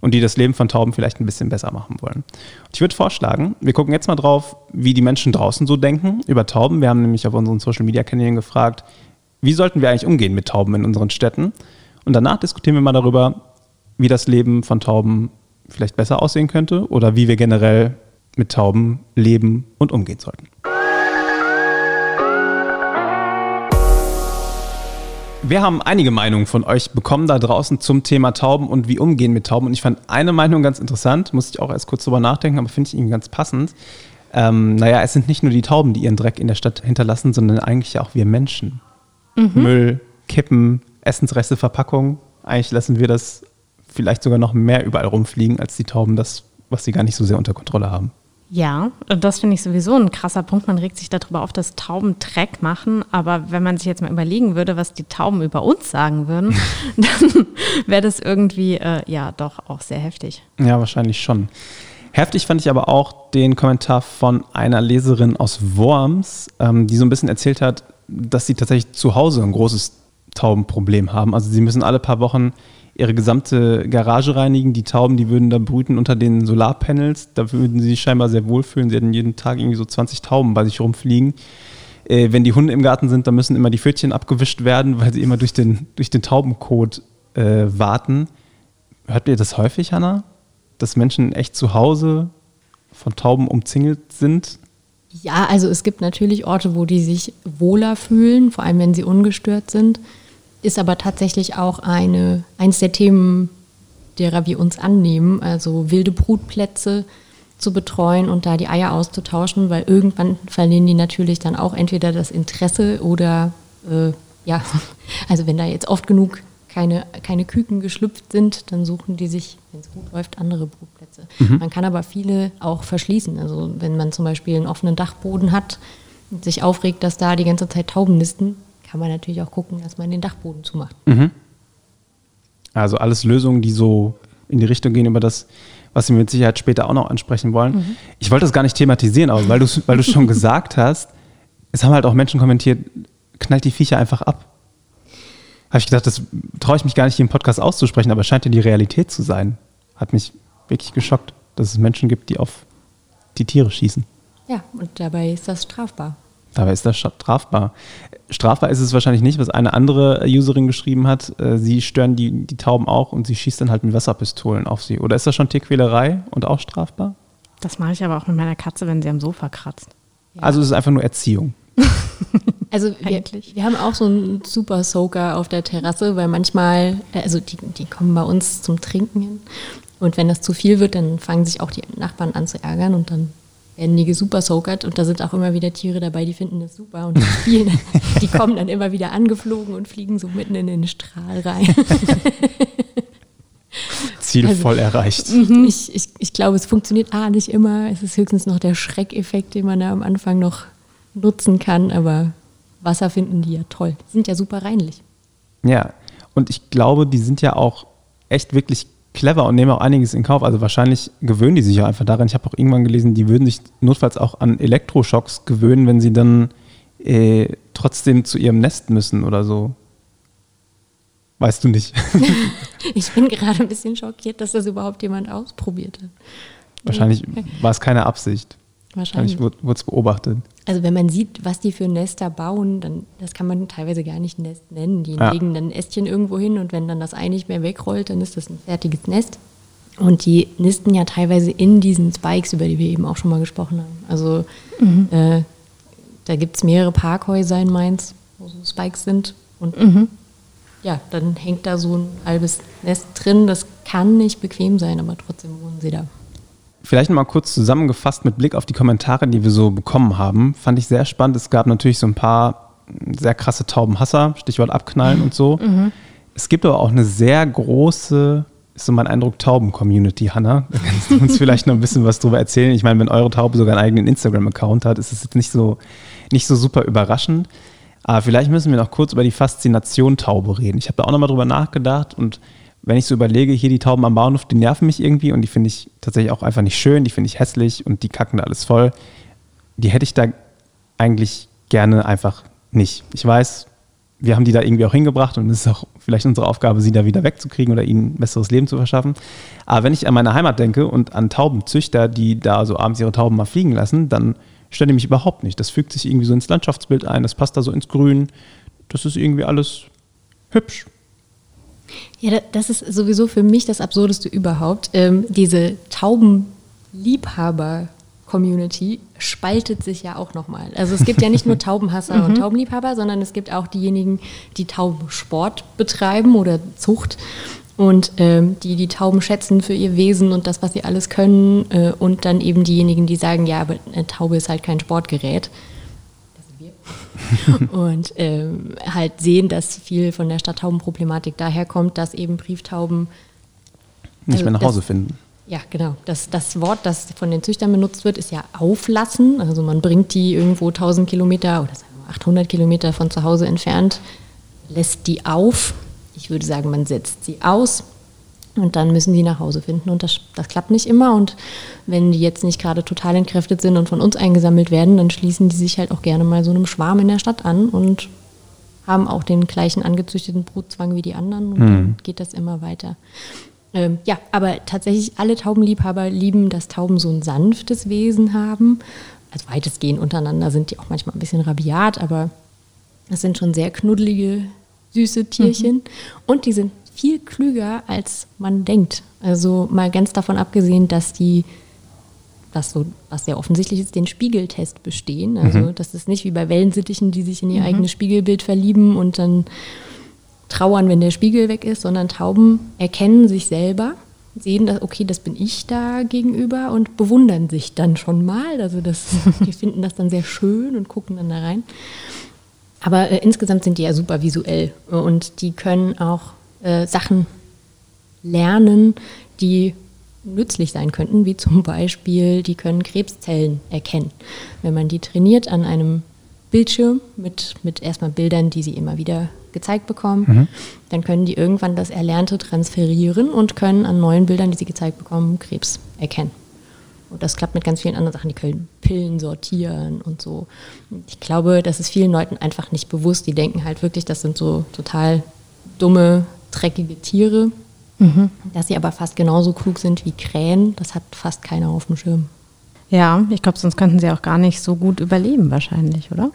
und die das Leben von Tauben vielleicht ein bisschen besser machen wollen. Ich würde vorschlagen, wir gucken jetzt mal drauf, wie die Menschen draußen so denken über Tauben. Wir haben nämlich auf unseren Social Media Kanälen gefragt, wie sollten wir eigentlich umgehen mit Tauben in unseren Städten? Und danach diskutieren wir mal darüber, wie das Leben von Tauben vielleicht besser aussehen könnte oder wie wir generell mit Tauben leben und umgehen sollten. Wir haben einige Meinungen von euch bekommen da draußen zum Thema Tauben und wie umgehen mit Tauben. Und ich fand eine Meinung ganz interessant, musste ich auch erst kurz drüber nachdenken, aber finde ich irgendwie ganz passend. Ähm, naja, es sind nicht nur die Tauben, die ihren Dreck in der Stadt hinterlassen, sondern eigentlich auch wir Menschen. Müll, Kippen, Essensreste, Verpackungen. Eigentlich lassen wir das vielleicht sogar noch mehr überall rumfliegen, als die Tauben das, was sie gar nicht so sehr unter Kontrolle haben. Ja, und das finde ich sowieso ein krasser Punkt. Man regt sich darüber auf, dass Tauben Dreck machen. Aber wenn man sich jetzt mal überlegen würde, was die Tauben über uns sagen würden, dann wäre das irgendwie, äh, ja, doch auch sehr heftig. Ja, wahrscheinlich schon. Heftig fand ich aber auch den Kommentar von einer Leserin aus Worms, ähm, die so ein bisschen erzählt hat, dass sie tatsächlich zu Hause ein großes Taubenproblem haben. Also sie müssen alle paar Wochen ihre gesamte Garage reinigen. Die Tauben, die würden da brüten unter den Solarpanels. Da würden sie sich scheinbar sehr wohlfühlen. Sie hätten jeden Tag irgendwie so 20 Tauben bei sich rumfliegen. Äh, wenn die Hunde im Garten sind, dann müssen immer die Pfötchen abgewischt werden, weil sie immer durch den, durch den Taubenkot äh, warten. Hört ihr das häufig, Hanna? Dass Menschen echt zu Hause von Tauben umzingelt sind? Ja, also es gibt natürlich Orte, wo die sich wohler fühlen, vor allem wenn sie ungestört sind. Ist aber tatsächlich auch eine, eins der Themen, derer wir uns annehmen, also wilde Brutplätze zu betreuen und da die Eier auszutauschen, weil irgendwann verlieren die natürlich dann auch entweder das Interesse oder äh, ja, also wenn da jetzt oft genug keine, keine Küken geschlüpft sind, dann suchen die sich, wenn es gut läuft, andere Brutplätze. Man kann aber viele auch verschließen. Also wenn man zum Beispiel einen offenen Dachboden hat und sich aufregt, dass da die ganze Zeit Tauben nisten, kann man natürlich auch gucken, dass man den Dachboden zumacht. Also alles Lösungen, die so in die Richtung gehen über das, was wir mit Sicherheit später auch noch ansprechen wollen. Mhm. Ich wollte das gar nicht thematisieren, aber weil du weil du schon gesagt hast, es haben halt auch Menschen kommentiert, knallt die Viecher einfach ab. Habe ich gedacht, das traue ich mich gar nicht hier im Podcast auszusprechen, aber es scheint ja die Realität zu sein. Hat mich wirklich geschockt, dass es Menschen gibt, die auf die Tiere schießen. Ja, und dabei ist das strafbar. Dabei ist das strafbar. Strafbar ist es wahrscheinlich nicht, was eine andere Userin geschrieben hat. Äh, Sie stören die, die Tauben auch und sie schießt dann halt mit Wasserpistolen auf sie. Oder ist das schon Tierquälerei und auch strafbar? Das mache ich aber auch mit meiner Katze, wenn sie am Sofa kratzt. Ja. Also es ist einfach nur Erziehung. Also wir, Eigentlich. wir haben auch so einen Super Soaker auf der Terrasse, weil manchmal, äh, also die, die kommen bei uns zum Trinken hin. Und wenn das zu viel wird, dann fangen sich auch die Nachbarn an zu ärgern und dann werden die gesuper soakert und da sind auch immer wieder Tiere dabei, die finden das super und die spielen. die kommen dann immer wieder angeflogen und fliegen so mitten in den Strahl rein. Ziel Also- voll erreicht. Ich, ich, ich glaube, es funktioniert A nicht immer. Es ist höchstens noch der Schreckeffekt, den man da am Anfang noch nutzen kann, aber Wasser finden die ja toll. Die sind ja super reinlich. Ja, und ich glaube, die sind ja auch echt wirklich clever und nehmen auch einiges in Kauf. Also wahrscheinlich gewöhnen die sich ja einfach daran. Ich habe auch irgendwann gelesen, die würden sich notfalls auch an Elektroschocks gewöhnen, wenn sie dann äh, trotzdem zu ihrem Nest müssen oder so. Weißt du nicht. Ich bin gerade ein bisschen schockiert, dass das überhaupt jemand ausprobiert hat. wahrscheinlich war es keine Absicht. Wahrscheinlich. Wahrscheinlich wurde es beobachtet. Also wenn man sieht, was die für Nester bauen, dann das kann man teilweise gar nicht Nest nennen. Die Ja. legen dann ein Ästchen irgendwo hin und wenn dann das Ei nicht mehr wegrollt, dann ist das ein fertiges Nest. Und die nisten ja teilweise in diesen Spikes, über die wir eben auch schon mal gesprochen haben. Also äh, da gibt es mehrere Parkhäuser in Mainz, wo so Spikes sind. Und ja, dann hängt da so ein halbes Nest drin. Das kann nicht bequem sein, aber trotzdem wohnen sie da. Vielleicht noch mal kurz zusammengefasst mit Blick auf die Kommentare, die wir so bekommen haben. Fand ich sehr spannend. Es gab natürlich so ein paar sehr krasse Taubenhasser, Stichwort abknallen und so. Es gibt aber auch eine sehr große, ist so mein Eindruck, Tauben-Community, Hanna. Da kannst du uns vielleicht noch ein bisschen was drüber erzählen. Ich meine, wenn eure Taube sogar einen eigenen Instagram-Account hat, ist es jetzt nicht so, nicht so super überraschend. Aber vielleicht müssen wir noch kurz über die Faszination Taube reden. Ich habe da auch noch mal drüber nachgedacht und wenn ich so überlege, hier die Tauben am Bahnhof, die nerven mich irgendwie und die finde ich tatsächlich auch einfach nicht schön, die finde ich hässlich und die kacken da alles voll. Die hätte ich da eigentlich gerne einfach nicht. Ich weiß, wir haben die da irgendwie auch hingebracht und es ist auch vielleicht unsere Aufgabe, sie da wieder wegzukriegen oder ihnen ein besseres Leben zu verschaffen. Aber wenn ich an meine Heimat denke und an Taubenzüchter, die da so abends ihre Tauben mal fliegen lassen, dann stelle ich mich überhaupt nicht. Das fügt sich irgendwie so ins Landschaftsbild ein, das passt da so ins Grün. Das ist irgendwie alles hübsch. Ja, da- das ist sowieso für mich das Absurdeste überhaupt. Ähm, diese Taubenliebhaber-Community spaltet sich ja auch nochmal. Also es gibt ja nicht nur Taubenhasser und Taubenliebhaber, sondern es gibt auch diejenigen, die Taubensport betreiben oder Zucht und ähm, die die Tauben schätzen für ihr Wesen und das, was sie alles können äh, und dann eben diejenigen, die sagen, ja, aber eine Taube ist halt kein Sportgerät. Das und ähm, halt sehen, dass viel von der Stadttaubenproblematik daherkommt, dass eben Brieftauben Nicht Also mehr nach das- Hause finden. ja, genau. Das, das Wort, das von den Züchtern benutzt wird, ist ja auflassen. Also man bringt die irgendwo 1000 Kilometer oder sagen wir 800 Kilometer von zu Hause entfernt, lässt die auf. Ich würde sagen, man setzt sie aus und dann müssen die nach Hause finden. Und das, das klappt nicht immer. Und wenn die jetzt nicht gerade total entkräftet sind und von uns eingesammelt werden, dann schließen die sich halt auch gerne mal so einem Schwarm in der Stadt an und haben auch den gleichen angezüchteten Brutzwang wie die anderen und dann geht das immer weiter. Ähm, ja, aber tatsächlich alle Taubenliebhaber lieben, dass Tauben so ein sanftes Wesen haben. Also weitestgehend untereinander sind die auch manchmal ein bisschen rabiat, aber das sind schon sehr knuddelige, süße Tierchen. Und die sind viel klüger, als man denkt. Also mal ganz davon abgesehen, dass die was so, was sehr offensichtlich ist, den Spiegeltest bestehen. Also das ist nicht wie bei Wellensittichen, die sich in ihr eigenes Spiegelbild verlieben und dann trauern, wenn der Spiegel weg ist, sondern Tauben erkennen sich selber, sehen, dass, okay, das bin ich da gegenüber und bewundern sich dann schon mal. Also das, die finden das dann sehr schön und gucken dann da rein. Aber äh, insgesamt sind die ja super visuell und die können auch äh, Sachen lernen, die nützlich sein könnten, wie zum Beispiel, die können Krebszellen erkennen. Wenn man die trainiert an einem Bildschirm mit, mit erstmal Bildern, die sie immer wieder gezeigt bekommen, mhm. dann können die irgendwann das Erlernte transferieren und können an neuen Bildern, die sie gezeigt bekommen, Krebs erkennen. Und das klappt mit ganz vielen anderen Sachen. Die können Pillen sortieren und so. Ich glaube, das ist vielen Leuten einfach nicht bewusst. Die denken halt wirklich, das sind so total dumme, dreckige Tiere. Mhm. Dass sie aber fast genauso klug sind wie Krähen, das hat fast keiner auf dem Schirm. Ja, ich glaube, sonst könnten sie auch gar nicht so gut überleben wahrscheinlich, oder?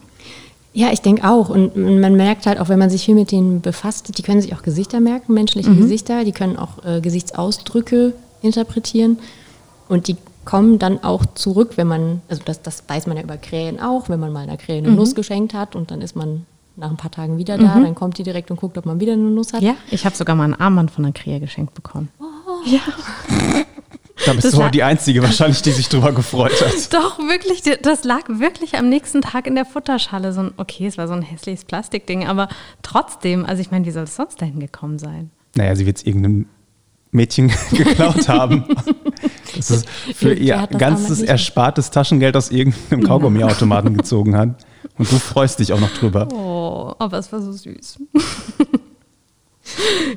Ja, ich denke auch. Und man merkt halt auch, wenn man sich viel mit denen befasst, die können sich auch Gesichter merken, menschliche mhm. Gesichter, die können auch äh, Gesichtsausdrücke interpretieren. Und die kommen dann auch zurück, wenn man, also das, das weiß man ja über Krähen auch, wenn man mal einer Krähe eine mhm. Nuss geschenkt hat und dann ist man nach ein paar Tagen wieder da, mhm. dann kommt die direkt und guckt, ob man wieder eine Nuss hat. Ja, ich habe sogar mal einen Armband von einer Krähe geschenkt bekommen. Oh. Ja. Da bist das du die Einzige wahrscheinlich, die sich drüber gefreut hat. Doch, wirklich, das lag wirklich am nächsten Tag in der Futterschale. So ein, okay, es war so ein hässliches Plastikding, aber trotzdem, also ich meine, wie soll es sonst dahin gekommen sein? Naja, sie wird es irgendeinem Mädchen geklaut haben. Das ist für ihr ganzes erspartes Taschengeld aus irgendeinem Kaugummiautomaten gezogen hat. Und du freust dich auch noch drüber. Oh, aber es war so süß.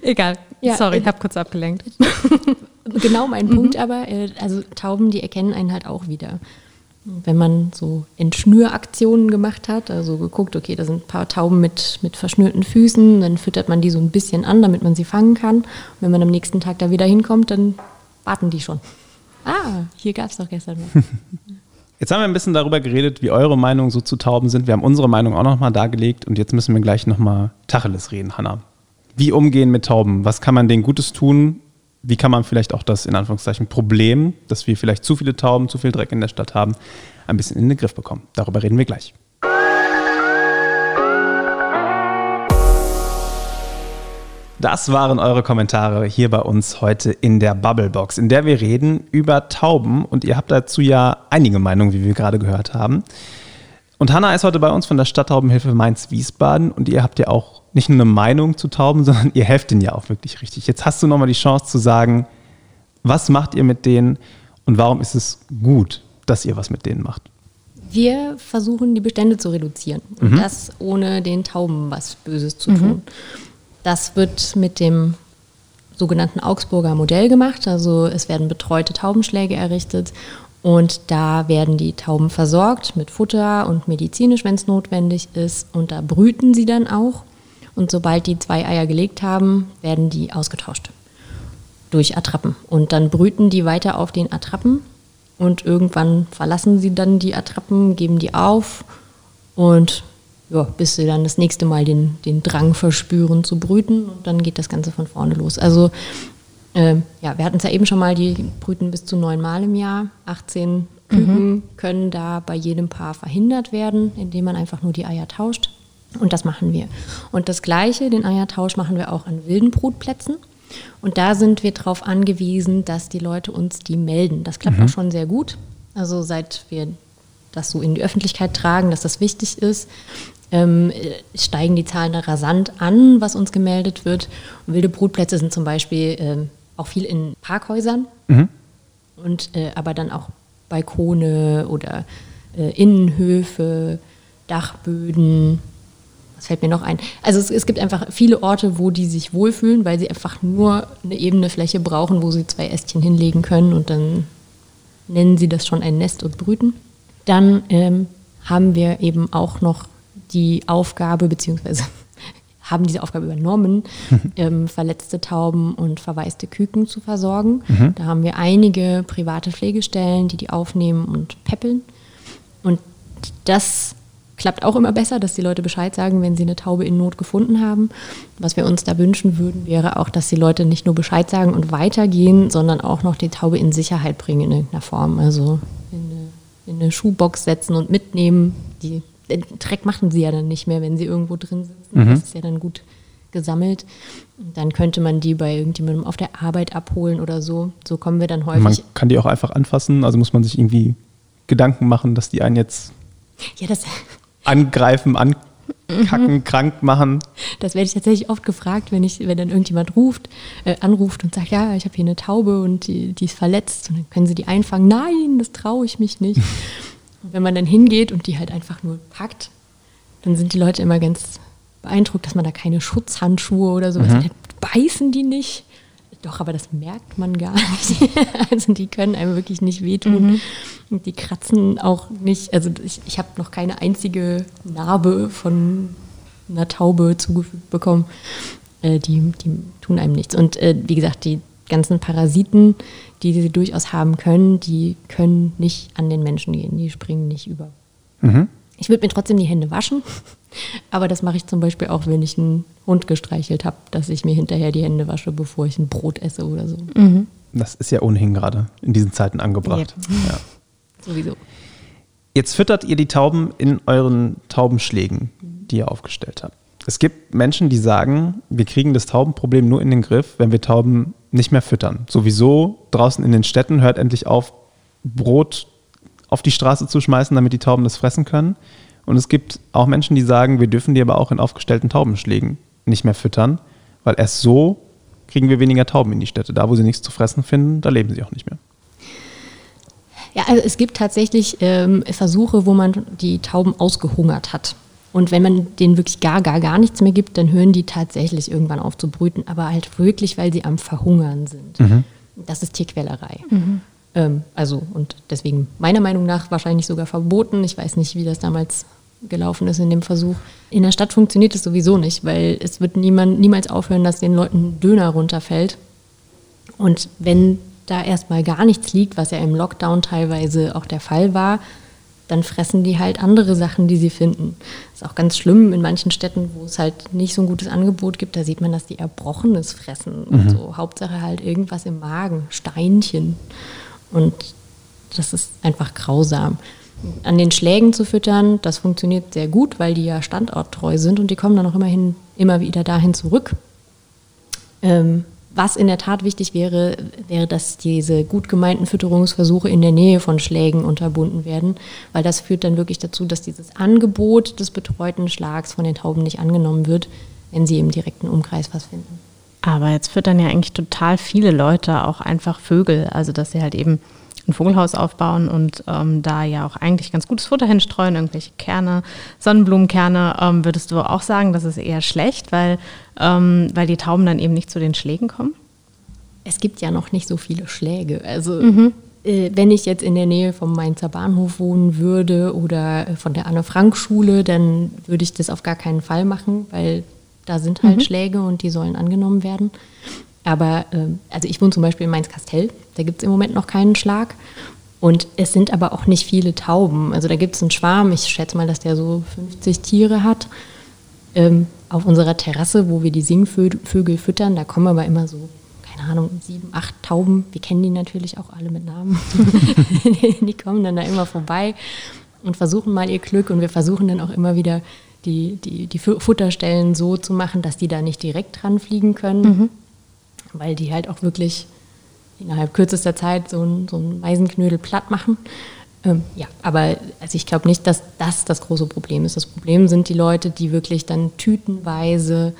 Egal, ja, sorry, ich habe kurz abgelenkt. Genau mein Punkt mhm. aber, äh, also Tauben, die erkennen einen halt auch wieder. Wenn man so Entschnüraktionen gemacht hat, also geguckt, okay, da sind ein paar Tauben mit, mit verschnürten Füßen, dann füttert man die so ein bisschen an, damit man sie fangen kann. Und wenn man am nächsten Tag da wieder hinkommt, dann warten die schon. Ah, hier gab es doch gestern was. Jetzt haben wir ein bisschen darüber geredet, wie eure Meinungen so zu Tauben sind. Wir haben unsere Meinung auch nochmal dargelegt und jetzt müssen wir gleich nochmal Tacheles reden, Hanna. Wie umgehen mit Tauben? Was kann man denen Gutes tun? Wie kann man vielleicht auch das in Anführungszeichen Problem, dass wir vielleicht zu viele Tauben, zu viel Dreck in der Stadt haben, ein bisschen in den Griff bekommen? Darüber reden wir gleich. Das waren eure Kommentare hier bei uns heute in der Bubblebox, in der wir reden über Tauben und ihr habt dazu ja einige Meinungen, wie wir gerade gehört haben. Und Hanna ist heute bei uns von der Stadttaubenhilfe Mainz-Wiesbaden und ihr habt ja auch nicht nur eine Meinung zu Tauben, sondern ihr helft ihnen ja auch wirklich richtig. Jetzt hast du nochmal die Chance zu sagen, was macht ihr mit denen und warum ist es gut, dass ihr was mit denen macht? Wir versuchen, die Bestände zu reduzieren und mhm. das ohne den Tauben was Böses zu tun. Mhm. Das wird mit dem sogenannten Augsburger Modell gemacht. Also es werden betreute Taubenschläge errichtet und da werden die Tauben versorgt mit Futter und medizinisch, wenn es notwendig ist. Und da brüten sie dann auch. Und sobald die zwei Eier gelegt haben, werden die ausgetauscht durch Attrappen. Und dann brüten die weiter auf den Attrappen und irgendwann verlassen sie dann die Attrappen, geben die auf und ja, bis sie dann das nächste Mal den, den Drang verspüren zu brüten und dann geht das Ganze von vorne los. Also äh, ja, wir hatten es ja eben schon mal, die brüten bis zu neun Mal im Jahr. 18 Küken mhm. können da bei jedem Paar verhindert werden, indem man einfach nur die Eier tauscht. Und das machen wir. Und das Gleiche, den Eiertausch, machen wir auch an wilden Brutplätzen. Und da sind wir darauf angewiesen, dass die Leute uns die melden. Das klappt mhm. auch schon sehr gut. Also seit wir das so in die Öffentlichkeit tragen, dass das wichtig ist, ähm, steigen die Zahlen rasant an, was uns gemeldet wird. Und wilde Brutplätze sind zum Beispiel ähm, auch viel in Parkhäusern mhm. und äh, aber dann auch Balkone oder äh, Innenhöfe, Dachböden, was fällt mir noch ein? Also es, es, gibt einfach viele Orte, wo die sich wohlfühlen, weil sie einfach nur eine ebene Fläche brauchen, wo sie zwei Ästchen hinlegen können und dann nennen sie das schon ein Nest und brüten. Dann ähm, haben wir eben auch noch die Aufgabe, beziehungsweise haben diese Aufgabe übernommen, ähm, verletzte Tauben und verwaiste Küken zu versorgen. Mhm. Da haben wir einige private Pflegestellen, die die aufnehmen und peppeln. Und das klappt auch immer besser, dass die Leute Bescheid sagen, wenn sie eine Taube in Not gefunden haben. Was wir uns da wünschen würden, wäre auch, dass die Leute nicht nur Bescheid sagen und weitergehen, sondern auch noch die Taube in Sicherheit bringen in irgendeiner Form. Also in eine, in eine Schuhbox setzen und mitnehmen. Die, den Dreck machen sie ja dann nicht mehr, wenn sie irgendwo drin sitzen. Mhm. Das ist ja dann gut gesammelt. Dann könnte man die bei irgendjemandem auf der Arbeit abholen oder so. So kommen wir dann häufig. Man kann die auch einfach anfassen, also muss man sich irgendwie Gedanken machen, dass die einen jetzt ja, angreifen, kacken, krank machen. Das werde ich tatsächlich oft gefragt, wenn ich, wenn dann irgendjemand ruft, äh, anruft und sagt, ja, ich habe hier eine Taube und die, die ist verletzt und dann können sie die einfangen. Nein, das traue ich mich nicht. und wenn man dann hingeht und die halt einfach nur packt, dann sind die Leute immer ganz beeindruckt, dass man da keine Schutzhandschuhe oder sowas Mhm. hat. Beißen die nicht? Doch, aber das merkt man gar nicht. also die können einem wirklich nicht wehtun. Und die kratzen auch nicht. Also ich, ich habe noch keine einzige Narbe von einer Taube zugefügt bekommen. Äh, die, die tun einem nichts. Und äh, wie gesagt, die ganzen Parasiten, die sie durchaus haben können, die können nicht an den Menschen gehen. Die springen nicht über. Ich würde mir trotzdem die Hände waschen, aber das mache ich zum Beispiel auch, wenn ich einen Hund gestreichelt habe, dass ich mir hinterher die Hände wasche, bevor ich ein Brot esse oder so. Das ist ja ohnehin gerade in diesen Zeiten angebracht. Ja. Sowieso. Jetzt füttert ihr die Tauben in euren Taubenschlägen, die ihr aufgestellt habt. Es gibt Menschen, die sagen, wir kriegen das Taubenproblem nur in den Griff, wenn wir Tauben nicht mehr füttern. Sowieso draußen in den Städten hört endlich auf, Brot auf die Straße zu schmeißen, damit die Tauben das fressen können. Und es gibt auch Menschen, die sagen, wir dürfen die aber auch in aufgestellten Taubenschlägen nicht mehr füttern, weil erst so kriegen wir weniger Tauben in die Städte. Da, wo sie nichts zu fressen finden, da leben sie auch nicht mehr. Ja, also es gibt tatsächlich ähm, Versuche, wo man die Tauben ausgehungert hat. Und wenn man denen wirklich gar, gar, gar nichts mehr gibt, dann hören die tatsächlich irgendwann auf zu brüten, aber halt wirklich, weil sie am Verhungern sind. Das ist Tierquälerei. Ähm, also, und deswegen meiner Meinung nach wahrscheinlich sogar verboten. Ich weiß nicht, wie das damals gelaufen ist in dem Versuch. In der Stadt funktioniert es sowieso nicht, weil es wird niemand, niemals aufhören, dass den Leuten Döner runterfällt. Und wenn da erstmal gar nichts liegt, was ja im Lockdown teilweise auch der Fall war, dann fressen die halt andere Sachen, die sie finden. Ist auch ganz schlimm in manchen Städten, wo es halt nicht so ein gutes Angebot gibt, da sieht man, dass die Erbrochenes fressen und so. Hauptsache halt irgendwas im Magen, Steinchen. Und das ist einfach grausam. An den Schlägen zu füttern, das funktioniert sehr gut, weil die ja standorttreu sind und die kommen dann auch immerhin immer wieder dahin zurück. Ähm, was in der Tat wichtig wäre, wäre, dass diese gut gemeinten Fütterungsversuche in der Nähe von Schlägen unterbunden werden, weil das führt dann wirklich dazu, dass dieses Angebot des betreuten Schlags von den Tauben nicht angenommen wird, wenn sie im direkten Umkreis was finden. Aber jetzt füttern ja eigentlich total viele Leute auch einfach Vögel. Also, dass sie halt eben ein Vogelhaus aufbauen und ähm, da ja auch eigentlich ganz gutes Futter hinstreuen, irgendwelche Kerne, Sonnenblumenkerne. Ähm, würdest du auch sagen, das ist eher schlecht, weil, ähm, weil die Tauben dann eben nicht zu den Schlägen kommen? Es gibt ja noch nicht so viele Schläge. Also äh, wenn ich jetzt in der Nähe vom Mainzer Bahnhof wohnen würde oder äh, von der Anne-Frank-Schule, dann würde ich das auf gar keinen Fall machen, weil da sind halt Schläge und die sollen angenommen werden. Aber ähm, also ich wohne zum Beispiel in Mainz-Kastell, da gibt es im Moment noch keinen Schlag. Und es sind aber auch nicht viele Tauben. Also da gibt es einen Schwarm, ich schätze mal, dass der so 50 Tiere hat. Ähm, auf unserer Terrasse, wo wir die Singvögel füttern, da kommen aber immer so, keine Ahnung, sieben, acht Tauben. Wir kennen die natürlich auch alle mit Namen. die kommen dann da immer vorbei und versuchen mal ihr Glück. Und wir versuchen dann auch immer wieder die, die, die Fu- Futterstellen so zu machen, dass die da nicht direkt dran fliegen können, weil die halt auch wirklich innerhalb kürzester Zeit so ein, so ein Meisenknödel platt machen. Ähm, ja, aber also ich glaube nicht, dass das das große Problem ist. Das Problem sind die Leute, die wirklich dann tütenweise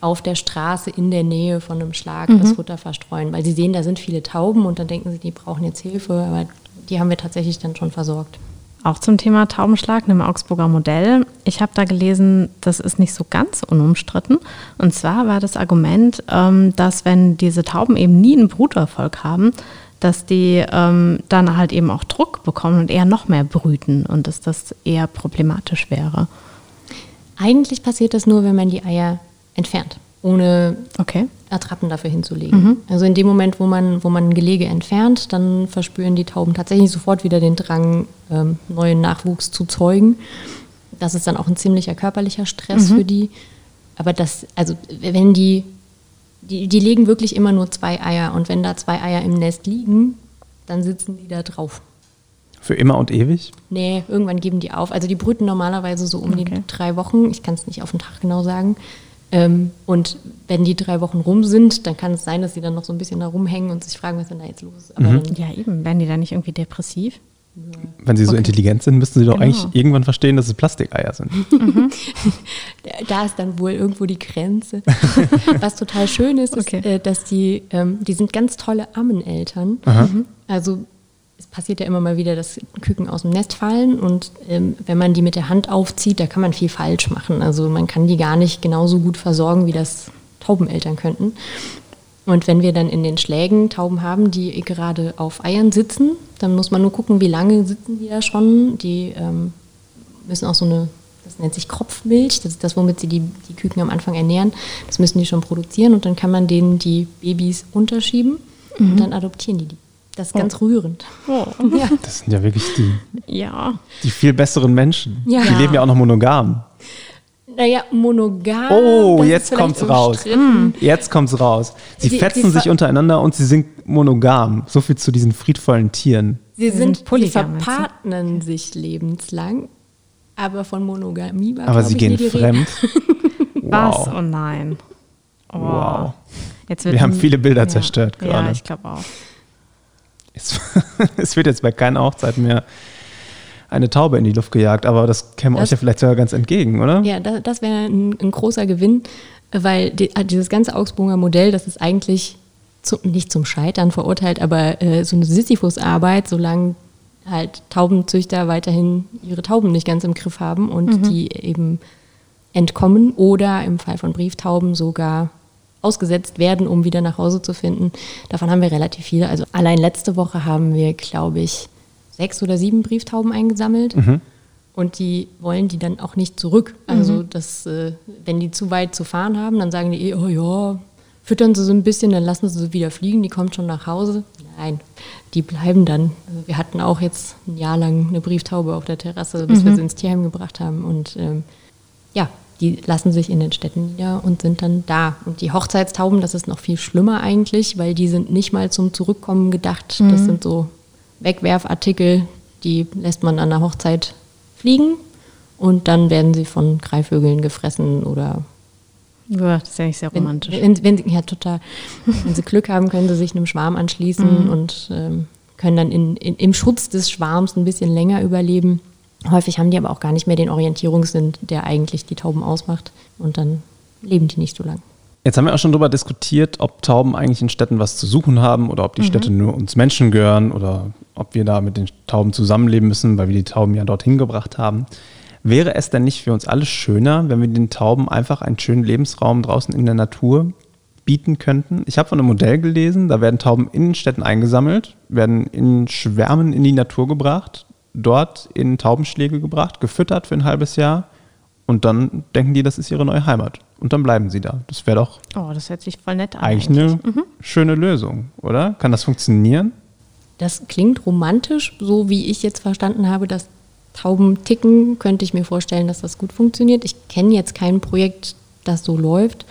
auf der Straße in der Nähe von einem Schlag das Futter verstreuen, weil sie sehen, da sind viele Tauben und dann denken sie, die brauchen jetzt Hilfe, aber die haben wir tatsächlich dann schon versorgt. Auch zum Thema Taubenschlag, einem Augsburger Modell. Ich habe da gelesen, das ist nicht so ganz unumstritten. Und zwar war das Argument, ähm, dass wenn diese Tauben eben nie einen Bruterfolg haben, dass die ähm, dann halt eben auch Druck bekommen und eher noch mehr brüten und dass das eher problematisch wäre. Eigentlich passiert das nur, wenn man die Eier entfernt, ohne Okay. Attrappen dafür hinzulegen. Also in dem Moment, wo man, wo man ein Gelege entfernt, dann verspüren die Tauben tatsächlich sofort wieder den Drang, ähm, neuen Nachwuchs zu zeugen. Das ist dann auch ein ziemlicher körperlicher Stress für die. Aber das, also wenn die, die, die legen wirklich immer nur zwei Eier und wenn da zwei Eier im Nest liegen, dann sitzen die da drauf. Für immer und ewig? Nee, irgendwann geben die auf. Also die brüten normalerweise so um die Okay. drei Wochen. Ich kann es nicht auf den Tag genau sagen. Ähm, und wenn die drei Wochen rum sind, dann kann es sein, dass sie dann noch so ein bisschen da rumhängen und sich fragen, was ist denn da jetzt los ist. Aber dann, Ja, eben. Werden die da nicht irgendwie depressiv? Wenn sie so Okay. intelligent sind, müssten sie doch Genau. eigentlich irgendwann verstehen, dass es Plastikeier sind. Da ist dann wohl irgendwo die Grenze. Was total schön ist, ist, Okay. äh, dass die, ähm, die sind ganz tolle Ammeneltern. Also es passiert ja immer mal wieder, dass Küken aus dem Nest fallen und ähm, wenn man die mit der Hand aufzieht, da kann man viel falsch machen. Also man kann die gar nicht genauso gut versorgen, wie das Taubeneltern könnten. Und wenn wir dann in den Schlägen Tauben haben, die gerade auf Eiern sitzen, dann muss man nur gucken, wie lange sitzen die da schon. Die ähm, müssen auch so eine, das nennt sich Kropfmilch, das ist das, womit sie die, die Küken am Anfang ernähren. Das müssen die schon produzieren und dann kann man denen die Babys unterschieben und dann adoptieren die die. Das ist ganz rührend. Oh. Ja. Das sind ja wirklich die, Ja. die viel besseren Menschen. Ja. Die leben ja auch noch monogam. Naja, monogam. Oh, jetzt kommt's raus. umstritten. Jetzt kommt's raus. Sie Die- fetzen die sich untereinander und sie sind monogam. So viel zu diesen friedvollen Tieren. Sie sind sind, sie verpartnern sich lebenslang, aber von Monogamie war Aber sie ich, gehen nie die Rede. fremd. Was? Wow. Oh nein. Oh. Wow. Jetzt Wir haben viele Bilder zerstört Ja, gerade. ich glaube auch. Es, es wird jetzt bei keiner Hochzeit mehr eine Taube in die Luft gejagt, aber das käme euch Das- ja vielleicht sogar ganz entgegen, oder? Ja, das, das wäre ein, ein großer Gewinn, weil die, äh, dieses ganze Augsburger Modell, das ist eigentlich zu, nicht zum Scheitern verurteilt, aber äh, so eine Sisyphus-Arbeit, solange halt Taubenzüchter weiterhin ihre Tauben nicht ganz im Griff haben und die eben entkommen oder im Fall von Brieftauben sogar ausgesetzt werden, um wieder nach Hause zu finden. Davon haben wir relativ viele. Also allein letzte Woche haben wir, glaube ich, sechs oder sieben Brieftauben eingesammelt. Und die wollen die dann auch nicht zurück. Also, das, äh, wenn die zu weit zu fahren haben, dann sagen die, eh, oh ja, füttern sie so ein bisschen, dann lassen sie sie wieder fliegen, die kommt schon nach Hause. Nein, die bleiben dann. Also wir hatten auch jetzt ein Jahr lang eine Brieftaube auf der Terrasse, bis wir sie ins Tierheim gebracht haben. Und ähm, ja, die lassen sich in den Städten nieder und sind dann da. Und die Hochzeitstauben, das ist noch viel schlimmer eigentlich, weil die sind nicht mal zum Zurückkommen gedacht. Das sind so Wegwerfartikel, die lässt man an der Hochzeit fliegen und dann werden sie von Greifvögeln gefressen oder Ja, das ist ja nicht sehr wenn, romantisch. wenn, wenn, ja, total. Wenn sie Glück haben, können sie sich einem Schwarm anschließen und ähm, können dann in, in, im Schutz des Schwarms ein bisschen länger überleben. Häufig haben die aber auch gar nicht mehr den Orientierungssinn, der eigentlich die Tauben ausmacht. Und dann leben die nicht so lang. Jetzt haben wir auch schon darüber diskutiert, ob Tauben eigentlich in Städten was zu suchen haben oder ob die Städte nur uns Menschen gehören oder ob wir da mit den Tauben zusammenleben müssen, weil wir die Tauben ja dorthin gebracht haben. Wäre es denn nicht für uns alle schöner, wenn wir den Tauben einfach einen schönen Lebensraum draußen in der Natur bieten könnten? Ich habe von einem Modell gelesen, da werden Tauben in den Städten eingesammelt, werden in Schwärmen in die Natur gebracht, dort in Taubenschläge gebracht, gefüttert für ein halbes Jahr und dann denken die, das ist ihre neue Heimat. Und dann bleiben sie da. Das wäre doch Oh, das hört sich voll nett an. eigentlich eine schöne Lösung, oder? Kann das funktionieren? Das klingt romantisch, so wie ich jetzt verstanden habe, dass Tauben ticken, könnte ich mir vorstellen, dass das gut funktioniert. Ich kenne jetzt kein Projekt, das so läuft.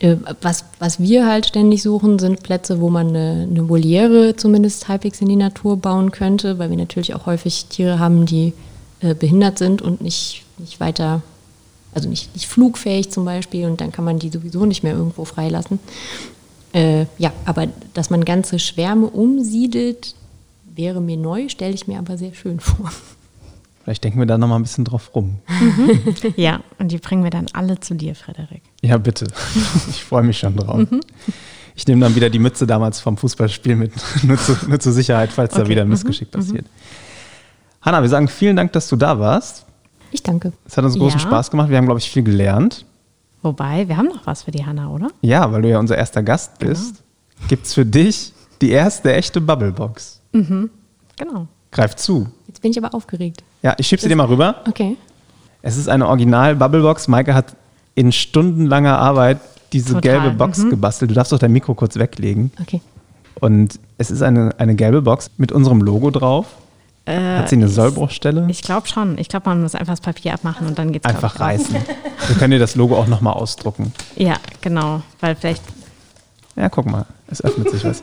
Äh, Was, was wir halt ständig suchen, sind Plätze, wo man eine, eine Voliere zumindest halbwegs in die Natur bauen könnte, weil wir natürlich auch häufig Tiere haben, die äh, behindert sind und nicht, nicht weiter, also nicht, nicht flugfähig zum Beispiel und dann kann man die sowieso nicht mehr irgendwo freilassen. Äh, ja, aber dass man ganze Schwärme umsiedelt, wäre mir neu, stelle ich mir aber sehr schön vor. Vielleicht denken wir da nochmal ein bisschen drauf rum. Ja, und die bringen wir dann alle zu dir, Frederik. Ja, bitte. Ich freue mich schon drauf. Ich nehme dann wieder die Mütze damals vom Fußballspiel mit, nur, zu, nur zur Sicherheit, falls da Okay. wieder ein Missgeschick passiert. Hanna, wir sagen vielen Dank, dass du da warst. Ich danke. Es hat uns großen Ja. Spaß gemacht. Wir haben, glaube ich, viel gelernt. Wobei, wir haben noch was für die Hanna, oder? Ja, weil du ja unser erster Gast bist, gibt es für dich die erste echte Bubblebox. Genau. Greif zu. Jetzt bin ich aber aufgeregt. Ja, ich schieb sie dir mal rüber. Okay. Es ist eine Original-Bubblebox. Maike hat in stundenlanger Arbeit diese Total, gelbe Box gebastelt. Du darfst doch dein Mikro kurz weglegen. Okay. Und es ist eine, eine gelbe Box mit unserem Logo drauf. Hat sie eine Sollbruchstelle? Äh, Ich glaube schon. Ich glaube, man muss einfach das Papier abmachen und dann geht's Einfach reißen. Wir können dir das Logo auch nochmal ausdrucken. Ja, genau. Weil vielleicht, Ja, guck mal, es öffnet sich was.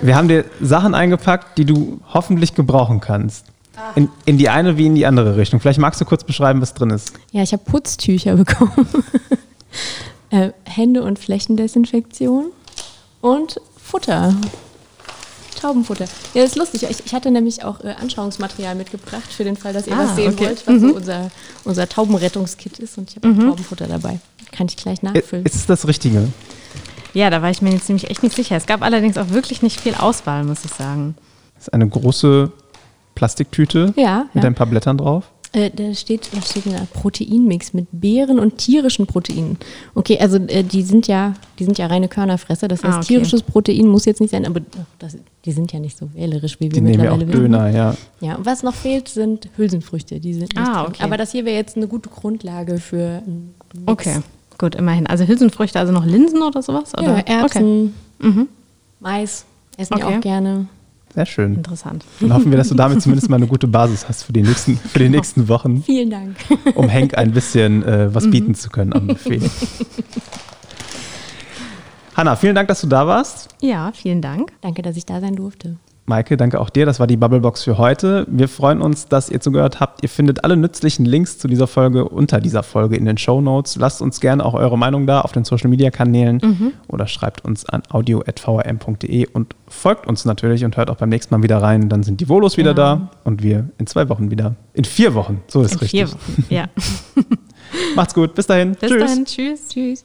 Wir haben dir Sachen eingepackt, die du hoffentlich gebrauchen kannst. In, in die eine wie in die andere Richtung. Vielleicht magst du kurz beschreiben, was drin ist. Ja, ich habe Putztücher bekommen. äh, Hände- und Flächendesinfektion und Futter. Taubenfutter. Ja, das ist lustig. Ich, ich hatte nämlich auch äh, Anschauungsmaterial mitgebracht für den Fall, dass ihr Ah, was sehen okay. wollt, was so unser, unser Taubenrettungskit ist. Und ich habe auch Taubenfutter dabei. Kann ich gleich nachfüllen. Ist es das Richtige? Ja, da war ich mir jetzt nämlich echt nicht sicher. Es gab allerdings auch wirklich nicht viel Auswahl, muss ich sagen. Das ist eine große Plastiktüte Ja, mit ja. ein paar Blättern drauf. Äh, da steht, was steht denn da? Proteinmix mit Beeren und tierischen Proteinen. Okay, also äh, die sind ja, die sind ja reine Körnerfresser. Das heißt, Ah, okay. tierisches Protein muss jetzt nicht sein, aber das, die sind ja nicht so wählerisch, wie wir Die nehmen ja auch. Döner, ja. Ja, und was noch fehlt, sind Hülsenfrüchte. Die sind nicht Ah, drin. okay. Aber das hier wäre jetzt eine gute Grundlage für einen Mix. Okay, gut, immerhin. Also Hülsenfrüchte, also noch Linsen oder sowas? Ja, Oder? Okay, Erbsen, Mais essen die Okay. auch gerne. Sehr schön. interessant. Dann hoffen wir, dass du damit zumindest mal eine gute Basis hast für die nächsten, für die nächsten Wochen, Vielen Dank. um Henk ein bisschen äh, was bieten zu können am Buffet. Hanna, vielen Dank, dass du da warst. Ja, vielen Dank. Danke, dass ich da sein durfte. Maike, danke auch dir. Das war die Bubblebox für heute. Wir freuen uns, dass ihr zugehört habt. Ihr findet alle nützlichen Links zu dieser Folge unter dieser Folge in den Show Notes. Lasst uns gerne auch eure Meinung da auf den Social Media Kanälen oder schreibt uns an audio.vrm.de und folgt uns natürlich und hört auch beim nächsten Mal wieder rein. Dann sind die Volos wieder da und wir in zwei Wochen wieder. In vier Wochen. So ist In richtig. vier Wochen. Ja. Macht's gut. Bis dahin. Bis Tschüss. dahin. Tschüss. Tschüss.